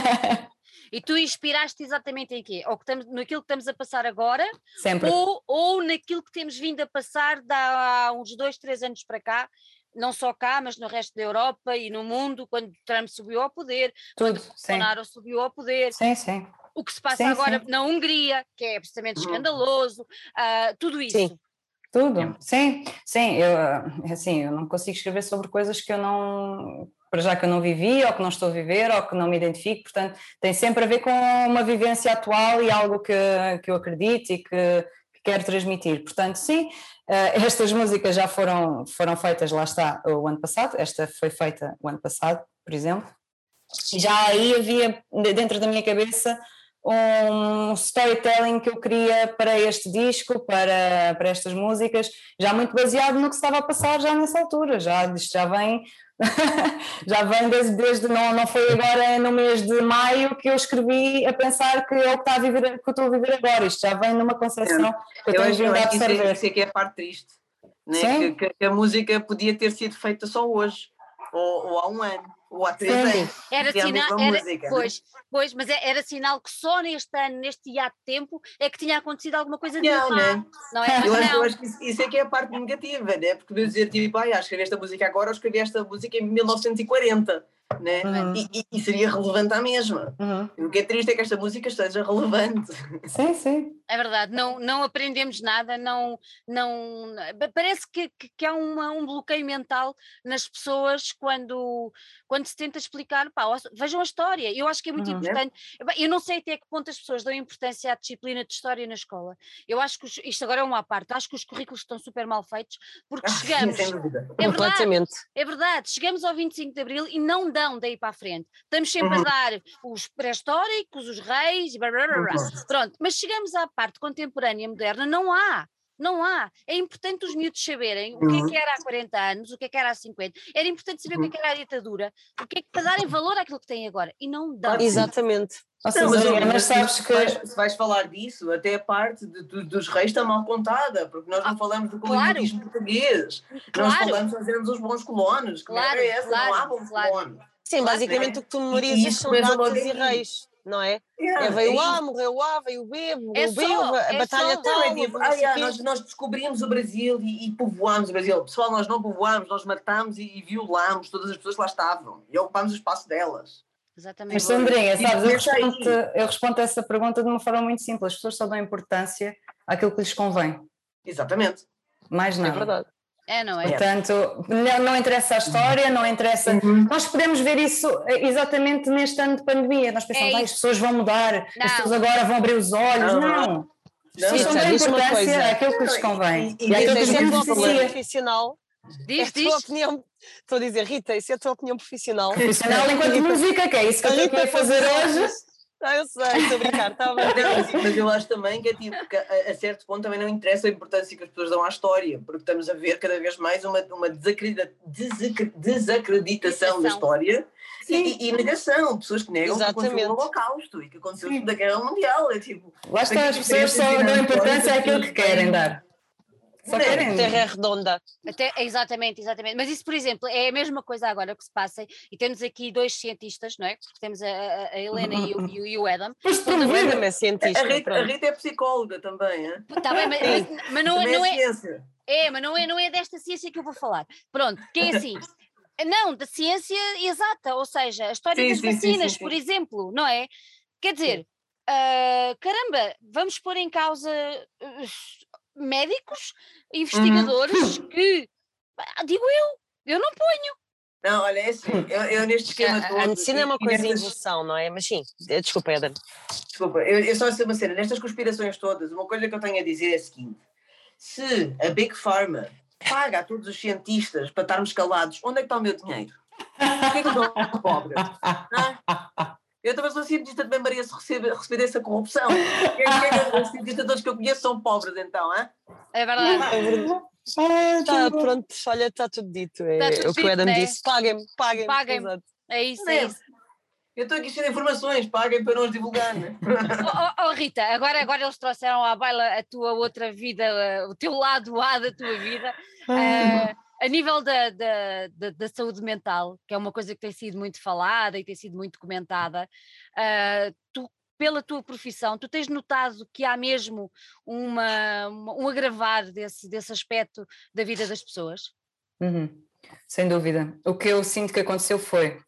E tu inspiraste exatamente em quê? Ou que estamos, naquilo que estamos a passar agora? Sempre. Ou, ou naquilo que temos vindo a passar há uns dois, três anos para cá, não só cá, mas no resto da Europa e no mundo, quando Trump subiu ao poder, Tudo, quando Bolsonaro subiu ao poder. Sim, sim. O que se passa sim, agora sim. na Hungria, que é absolutamente uhum. escandaloso, uh, tudo isso. Sim. Tudo, sim, sim, eu, assim, eu não consigo escrever sobre coisas que eu não, para já que eu não vivi, ou que não estou a viver, ou que não me identifico, portanto, tem sempre a ver com uma vivência atual e algo que, que eu acredito e que quero transmitir. Portanto, sim, Uh, estas músicas já foram, foram feitas, lá está, o ano passado, esta foi feita o ano passado, por exemplo, já aí havia dentro da minha cabeça um storytelling que eu queria para este disco, para, para estas músicas, já muito baseado no que estava a passar já nessa altura, já, já vem *laughs* já vem desde, desde não, não foi agora no mês de maio que eu escrevi a pensar que é o que, está a viver, que eu estou a viver agora, isto já vem numa concepção que eu, eu tenho vindo a absorver. Isso é, que é a parte triste, né? que, que, a música podia ter sido feita só hoje, ou, ou há um ano há três anos. Era sinal, era, música, pois, pois, mas é, era sinal que só neste ano, neste hiato de tempo, é que tinha acontecido alguma coisa de não, né? não é? Eu, acho, eu acho que isso, isso, é que é a parte negativa, né? Porque eu dizer tipo, ah, escrevi esta música agora, ou escrevi esta música em 1940 né? Uhum. E, e, seria relevante à mesma. Uhum. O que é triste é que esta música esteja relevante. Sim, sim. É verdade, não, não aprendemos nada, não, não parece que, que, que há uma, um bloqueio mental nas pessoas quando, quando se tenta explicar, pá, vejam a história, eu acho que é muito uhum. importante, eu não sei até que ponto as pessoas dão importância à disciplina de história na escola, eu acho que os, isto agora é uma parte, acho que os currículos estão super mal feitos, porque ah, *laughs* chegamos, é verdade, é verdade, chegamos ao 25 de Abril e não dá daí para a frente. Estamos sempre uhum. a dar os pré-históricos, os reis, blá, blá, blá, uhum. pronto. Mas chegamos à parte contemporânea, moderna, não há. Não há. É importante os miúdos saberem o que é que uhum. era há 40 anos, o que é que era há 50. Era importante saber uhum. o que é que era a ditadura, o que é que para darem valor àquilo que têm agora. E não dão. Exatamente. Não, mas, mas, sabes que. Vais, se vais falar disso, até a parte de, de, dos reis está mal contada, porque nós não ah, falamos do colonialismo claro. português. Claro. Nós falamos, nós éramos os bons colonos. Claro, é essa, claro, não há bons claro. colonos. Sim, basicamente o que tu memorizas são datas e reis, não é? Yeah, é, veio é A, morreu A, veio B, morreu é B, só, a é batalha só, tal. É tipo, ah, yeah, nós, nós, descobrimos o Brasil e, e povoámos o Brasil. Pessoal, nós não povoámos, nós matámos e, e violámos todas as pessoas que lá estavam e ocupámos o espaço delas. Exatamente. Mas Sandrinha, sabes, eu respondo, eu respondo a essa pergunta de uma forma muito simples. As pessoas só dão importância àquilo que lhes convém. Exatamente. Mais nada. É verdade. É, não é? Portanto, não, não interessa a história, não interessa. Uhum. Nós podemos ver isso exatamente neste ano de pandemia. Nós pensamos, é as pessoas vão mudar, não. as pessoas agora vão abrir os olhos. Não. não. Não, dão importância àquilo que lhes convém. E, e, e aquilo que lhes profissional. Diz, é diz. Opinião, estou a dizer, Rita, isso é a tua opinião profissional. Profissional enquanto música, que é isso que eu estou a fazer hoje. Ah, eu sei, estou a brincar, tá mas eu acho também que, é tipo, que a, a, certo ponto também não interessa a importância que as pessoas dão à história, porque estamos a ver cada vez mais uma, uma desacredita, desacreditação da história e, e, negação, pessoas que negam Exatamente. que aconteceu no Holocausto e que aconteceu Sim. da Guerra Mundial. É tipo, Lá está, as pessoas só dão importância àquilo que querem dar. Só querem. A Terra é redonda. Até, exatamente, exatamente. Mas isso, por exemplo, é a mesma coisa agora que se passa, e temos aqui dois cientistas, não é? Porque temos a, a Helena e o, e o Adam. Mas o Adam é cientista. A Rita, a Rita, é psicóloga também, é? Tá bem, mas, mas, mas não, não é. Ciência. É, mas não é, não é desta ciência que eu vou falar. Pronto, que é assim. *laughs* Não, da ciência exata, ou seja, a história sim, das sim, vacinas, sim, por exemplo, não é? Quer dizer, uh, caramba, vamos pôr em causa uh, médicos, investigadores uhum. que, digo eu, eu não ponho. Não, olha, é assim, eu, eu neste esquema todo. A medicina é uma coisa em evolução, não é? Mas sim, eh, desculpa, Eden. Desculpa, eu, eu só sei uma cena, nestas conspirações todas, uma coisa que eu tenho a dizer é a seguinte: se a Big Pharma paga a todos os cientistas para estarmos calados, onde é que está o meu dinheiro? Por que é que eu sou pobre? Ah? Eu também sou cientista, também Maria se receber, receber essa corrupção. Quem é, é, os cientistas que eu conheço são pobres, então, hein? É verdade. É verdade. Ah, tá, pronto, olha, está tudo dito. É, tá tudo o que o Adam né? disse. Paguem-me, paguem-me. Paguem é isso, é, é isso. Eu estou aqui cheio de informações, paguem para não as divulgar, né? *laughs* oh, oh, Rita, agora, agora eles trouxeram à baila a tua outra vida, o teu lado A da tua vida. Uh, a nível da, da, da, da, saúde mental, que é uma coisa que tem sido muito falada e tem sido muito comentada, uh, tu, pela tua profissão, tu tens notado que há mesmo uma, uma, um agravar desse, desse aspecto da vida das pessoas? Uhum. Sem dúvida. O que eu sinto que aconteceu foi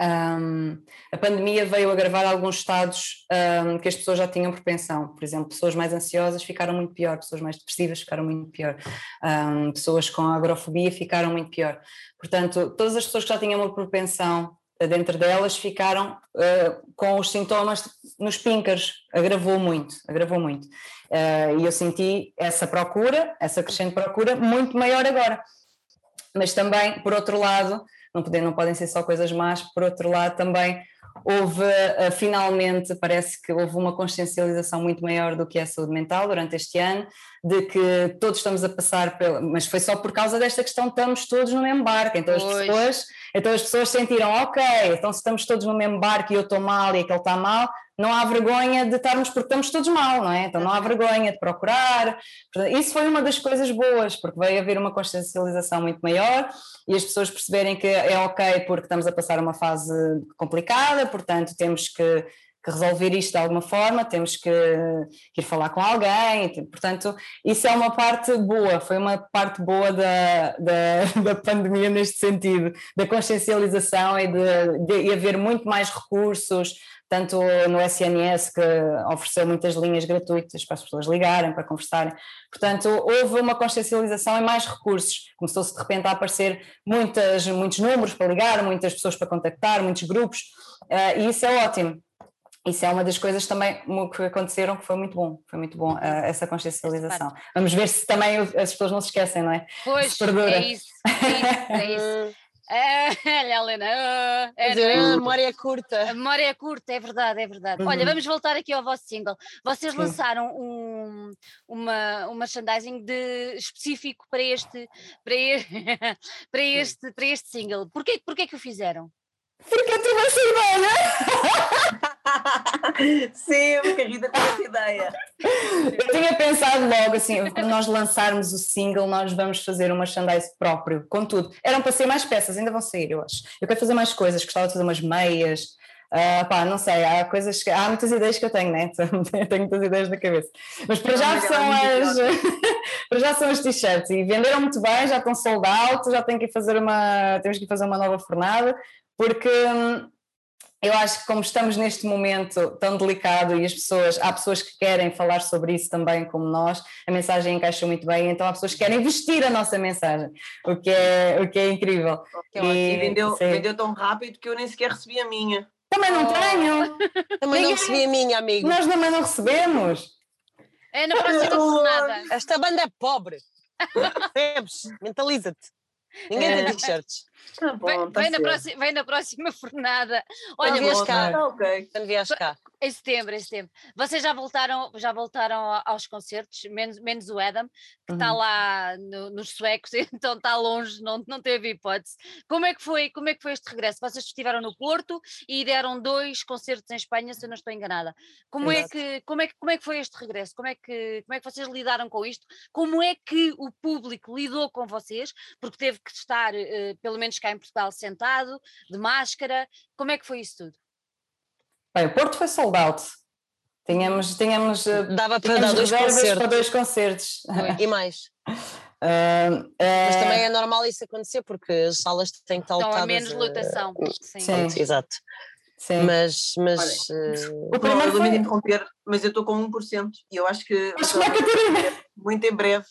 um, a pandemia veio agravar alguns estados um, que as pessoas já tinham propensão. Por exemplo, pessoas mais ansiosas ficaram muito pior, pessoas mais depressivas ficaram muito pior, um, pessoas com agrofobia ficaram muito pior. Portanto, todas as pessoas que já tinham uma propensão dentro delas ficaram uh, com os sintomas nos píncaros, agravou muito, agravou muito. Uh, e eu senti essa procura, essa crescente procura, muito maior agora. Mas também, por outro lado, não, podem, não podem ser só coisas más, por outro lado também houve, uh, finalmente, parece que houve uma consciencialização muito maior do que é a saúde mental durante este ano, de que todos estamos a passar pela, mas foi só por causa desta questão, estamos todos no mesmo barco, então as pessoas, então as pessoas sentiram, ok, então se estamos todos no mesmo barco e eu estou mal e aquele está mal, não há vergonha de estarmos, porque estamos todos mal, não é? Então não há vergonha de procurar. Isso foi uma das coisas boas, porque veio haver uma consciencialização muito maior e as pessoas perceberem que é ok porque estamos a passar uma fase complicada, portanto temos que, que resolver isto de alguma forma, temos que, ir falar com alguém, portanto isso é uma parte boa, foi uma parte boa da, da, *laughs* da pandemia neste sentido, da consciencialização e de, de haver muito mais recursos, tanto no SNS, que ofereceu muitas linhas gratuitas para as pessoas ligarem, para conversarem. Portanto, houve uma consciencialização e mais recursos. Começou-se de repente a aparecer muitas, muitos números para ligar, muitas pessoas para contactar, muitos grupos, uh, e isso é ótimo. Isso é uma das coisas também que aconteceram que foi muito bom, foi muito bom uh, essa consciencialização. Vamos ver se também as pessoas não se esquecem, não é? Pois, é isso, é isso, é isso. *laughs* *laughs* É, Helena, é, dizer, a memória é curta. A memória é curta, é verdade, é verdade. Uhum. Olha, vamos voltar aqui ao vosso single. Vocês Sim. lançaram um, uma, um merchandising de, específico para este, para, este, *laughs* para, este, para este single. Porquê, porquê que o fizeram? Porque eu tive essa ideia! *laughs* Sim, porque a Rita teve essa ideia. Eu tinha pensado logo assim, quando nós lançarmos o single, nós vamos fazer um merchandise próprio, com tudo. Eram para ser mais peças, ainda vão sair, eu acho. Eu quero fazer mais coisas, gostava de fazer umas meias, uh, pá, não sei, há coisas que, há muitas ideias que eu tenho, né? *laughs* tenho muitas ideias na cabeça. Mas para já são as *laughs* para já são as t-shirts e venderam muito bem, já estão sold out, já tenho que fazer uma, temos que fazer uma nova fornada, porque hum, eu acho que como estamos neste momento tão delicado e as pessoas, há pessoas que querem falar sobre isso também como nós, a mensagem encaixa muito bem, então há pessoas que querem vestir a nossa mensagem, o que é, o que é incrível. Okay, e, e vendeu, vendeu tão rápido que eu nem sequer recebi a minha. Também não oh. tenho. *laughs* Também não recebi a minha, amigo. Nós também não recebemos. É na próxima jornada. Esta banda é pobre. Percebes? Mentaliza-te. Ninguém tem é. t-shirts. Tá bom, vem, tá vem, na próxima, vem na próxima *laughs* fornada. Olha, Quando vies cá. Tá ok. Quando vies cá. Em setembro, em setembro. Vocês já voltaram, já voltaram aos concertos, menos, menos o Adam, que está uhum. lá no, nos suecos, *laughs* então está longe, não, não teve hipótese. Como é, que foi, como é que foi este regresso? Vocês estiveram no Porto e deram dois concertos em Espanha, se eu não estou enganada. Como é, que, como, é que, como é que foi este regresso? Como é, que, como é que vocês lidaram com isto? Como é que o público lidou com vocês? Porque teve que estar, uh, pelo menos cá em Portugal, sentado, de máscara. Como é que foi isso tudo? Bem, o Porto foi sold out. Tínhamos, tínhamos, eh, Dava para dar dois concertos. para dois concertos. E mais. Uh, *laughs* uh, Mas também é normal isso acontecer porque as salas têm que estar lotadas. Estão a menos lotação. Uh, sim. sim. Exato. Sim. Mas, mas Olha, o primeiro foi... me interromper, mas eu estou com 1% e eu acho que muito em breve.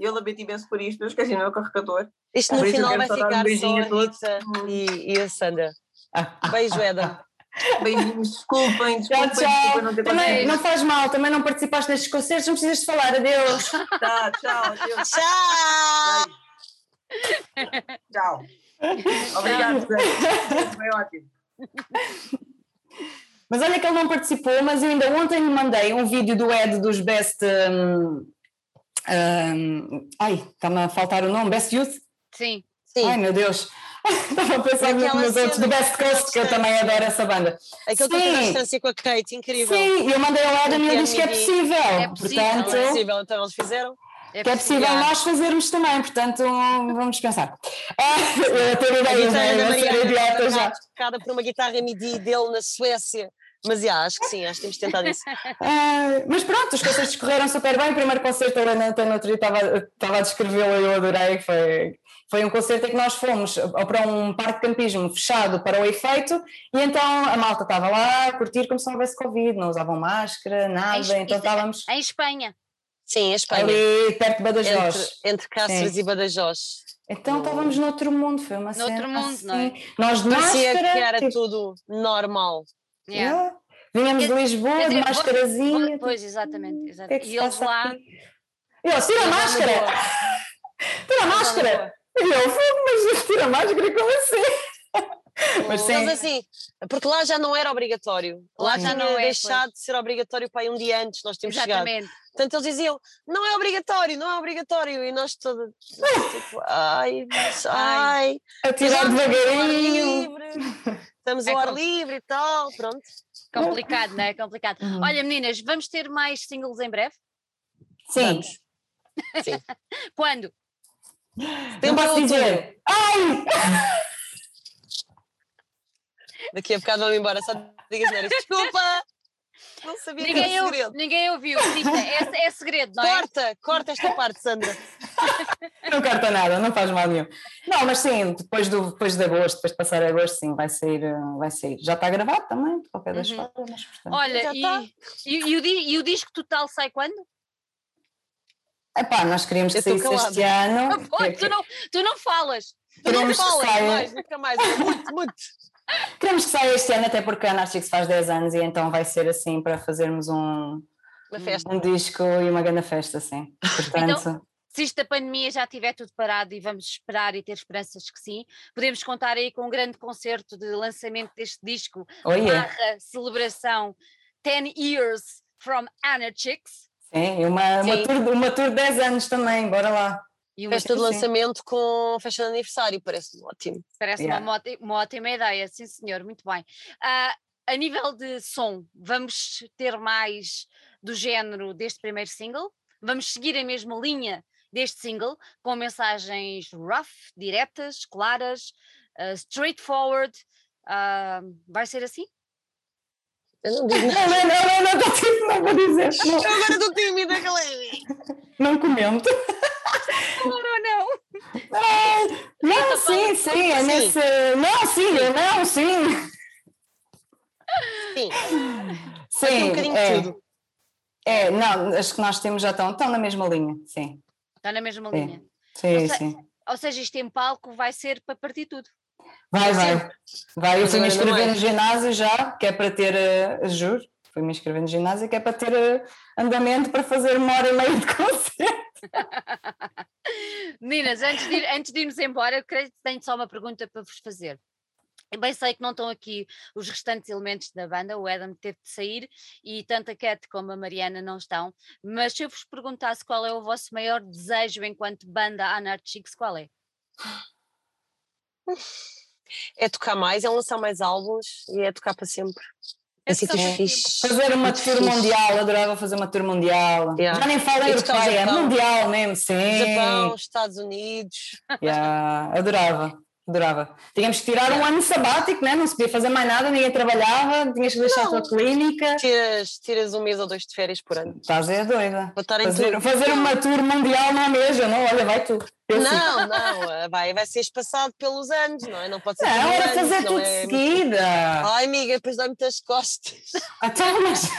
Eu lamento imenso por isto, eu esqueci o meu carregador. Isto no final vai ficar um só a Rita e, e a Sandra. Beijo, Eda. Beijinhos, desculpem, desculpem. Tchau, tchau. não, também, não faz mal, também não participaste nestes concertos, não precisas de falar. Adeus. Tá, tchau, adeus. Tchau. Tchau. Obrigado, Zé. Foi ótimo. Mas olha que ele não participou, mas eu ainda ontem lhe mandei um vídeo do Ed dos Best. Um, um, ai, está-me a faltar o nome, Best Youth? Sim. Sim. Ai meu Deus. *laughs* Estava a pensar nos outros do Best Coast, que eu também adoro essa banda. Aquele que tem distância com a Kate, incrível. Sim, eu mandei ao Adam e ele disse que é possível. É possível. Portanto, é possível, então eles fizeram. É que é possível nós fazermos também, portanto vamos pensar. *laughs* Ah, eu tenho ideia, uma idiota já. Tocada por uma guitarra MIDI dele na Suécia. Mas já, acho que sim, acho que temos tentado isso. Uh, mas pronto, os concertos correram super bem. O primeiro concerto, a Helena no outro dia estava, estava a descrevê-lo e eu adorei. Foi, foi um concerto em que nós fomos para um parque de campismo fechado para o efeito e então a malta estava lá a curtir como se não houvesse Covid, não usavam máscara, nada, em, então estávamos... Em Espanha? Sim, em Espanha. Ali perto de Badajoz. Entre, entre Cáceres Sim. e Badajoz. Então estávamos noutro mundo, foi uma noutro cena mundo, assim. não é? Nós de Parecia máscara, que era tipo... tudo normal. Yeah. Yeah. Vinhamos de Lisboa, dizer, de máscarazinha. Pois, exatamente. exatamente. Que é que e eles lá... Aqui? Eu, tira a máscara! Tira a máscara! E eu, mas tira a máscara como assim? Mas, sim. mas assim, porque lá já não era obrigatório. Lá, já não é deixado de ser obrigatório para aí um dia antes, nós temos Exatamente. chegado. Portanto, eles diziam, não é obrigatório, não é obrigatório. E nós todos, tipo, ai, mas, ai. A tirar devagarinho. Estamos ao ar livre e tal, pronto. Complicado, não é? Complicado. Uhum. Olha, meninas, vamos ter mais singles em breve? Sim. Vamos. Sim. *laughs* Quando? Não posso dizer. Ai! *laughs* Daqui a bocado vamos embora, só digas nada. Desculpa! Não sabia ninguém que era segredo. Ninguém ouviu, é, é segredo, não é? Corta, corta esta parte, Sandra. *laughs* não corta nada, não faz mal nenhum. Não, mas sim, depois, do, depois de agosto, depois de passar agosto, sim, vai sair, eh, vai sair. Já está gravado também, de qualquer das uhum. formas. Olha, e, tá. e, e, o, e o disco total sai quando? Epá, nós queríamos que saísse este ano. Pô, tu, não, tu não falas. Tu não falas mais, nunca mais. *laughs* Muito, muito. Queremos que saia este ano, até porque a Anarchix faz 10 anos e então vai ser assim para fazermos um, um disco e uma grande festa, sim. Portanto. Então, se isto da pandemia já tiver tudo parado e vamos esperar e ter esperanças que sim, podemos contar aí com um grande concerto de lançamento deste disco, oh, yeah. barra celebração 10 Years from Anarchix. Sim, uma, sim. Uma, tour, uma tour de 10 anos também, bora lá. E festa de lançamento com festa de aniversário, parece-me ótimo. Parece yeah. uma, uma, ótima ideia, sim senhor, muito bem. Uh, a nível de som, vamos ter mais do género deste primeiro single? Vamos seguir a mesma linha deste single, com mensagens rough, diretas, claras, uh, straightforward. Uh, vai ser assim? Eu não digo nada. Não, não, não, não, não, vou dizer. Não. Agora estou tímida, Não comento. Não, não. Não, não sim, sim, é nesse. Não, sim, não, sim. Sim. Sim. Um bocadinho é. tudo. É, não, as que nós temos já estão, estão na mesma linha, sim. Está na mesma sim. linha. Sim, ou sim. Ou seja, isto em palco vai ser para partir tudo. Vai, vai. Vai, eu fui me inscrever no ginásio já, que é para ter, uh, juro, fui me inscrever no ginásio, que é para ter eh, andamento para fazer uma hora e meia de *laughs* concerto. Meninas, antes de, ir, antes de irmos embora, creio que tenho só uma pergunta para vos fazer. Eu bem sei que não estão aqui os restantes elementos da banda, o Adam teve de sair e tanto a Cat como a Mariana não estão, mas se eu vos perguntasse qual é o vosso maior desejo enquanto banda Anart Chicks, qual é? *laughs* É tocar mais, é lançar mais álbuns e é tocar para sempre. É sítios fixe. Fazer uma tour mundial, adorava fazer uma tour mundial. Yeah. Já nem falo europeia, é mundial mesmo, sim. Japão, Estados Unidos. Yeah, adorava adorava. Tínhamos que tirar um ano sabático, né? não se podia fazer mais nada, ninguém trabalhava, tinhas que deixar não. a tua clínica. Tiras, tiras um mês ou dois de férias por ano. Estás é doida. Fazer, fazer uma tour mundial não é mesmo, não? Olha, vai tu. Eu não, sim. não, vai, vai ser espaçado pelos anos, não é? Não pode ser. Não, era fazer tudo é... seguida. Ai, amiga, depois dá-me muitas costas. Então, mas.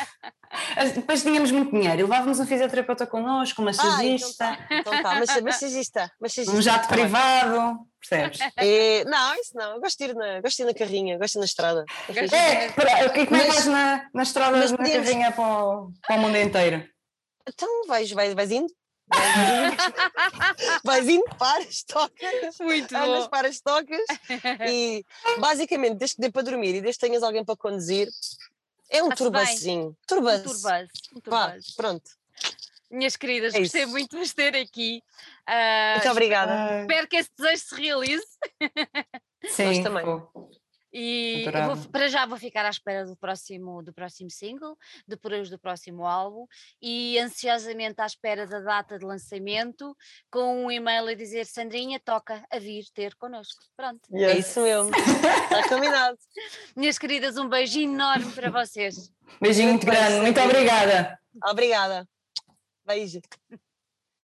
Depois tínhamos muito dinheiro, levávamos um fisioterapeuta connosco, uma massagista. Ah, então tá, então tá. massagista, massagista. Um jato tá privado, percebes? *laughs* É, não, isso não, eu gosto de ir na, gosto de ir na carrinha, gosto de ir na estrada. É, para, o que é que mas, vais na, na estrada, na podemos... carrinha para o, para o mundo inteiro? Então vais, vais, vais indo, Vais indo *laughs* para as tocas, Muito andas bom. para as tocas e basicamente, desde que dê para dormir e desde que tenhas alguém para conduzir, é um turbazinho. Turbaz. Um turbaz. Um turbaz. pronto. Minhas queridas, é gostei muito de vos ter aqui. Uh, muito obrigada. Espero que esse desejo se realize. Sim, Nós também. E vou, para já vou ficar à espera do próximo, do próximo single, depois do próximo álbum e ansiosamente à espera da data de lançamento com um e-mail a dizer Sandrinha, toca a vir ter connosco. Pronto. Yes. É isso mesmo. Está combinado. *laughs* Minhas queridas, um beijo enorme para vocês. Beijinho muito grande, muito obrigada. Obrigada. Beijo.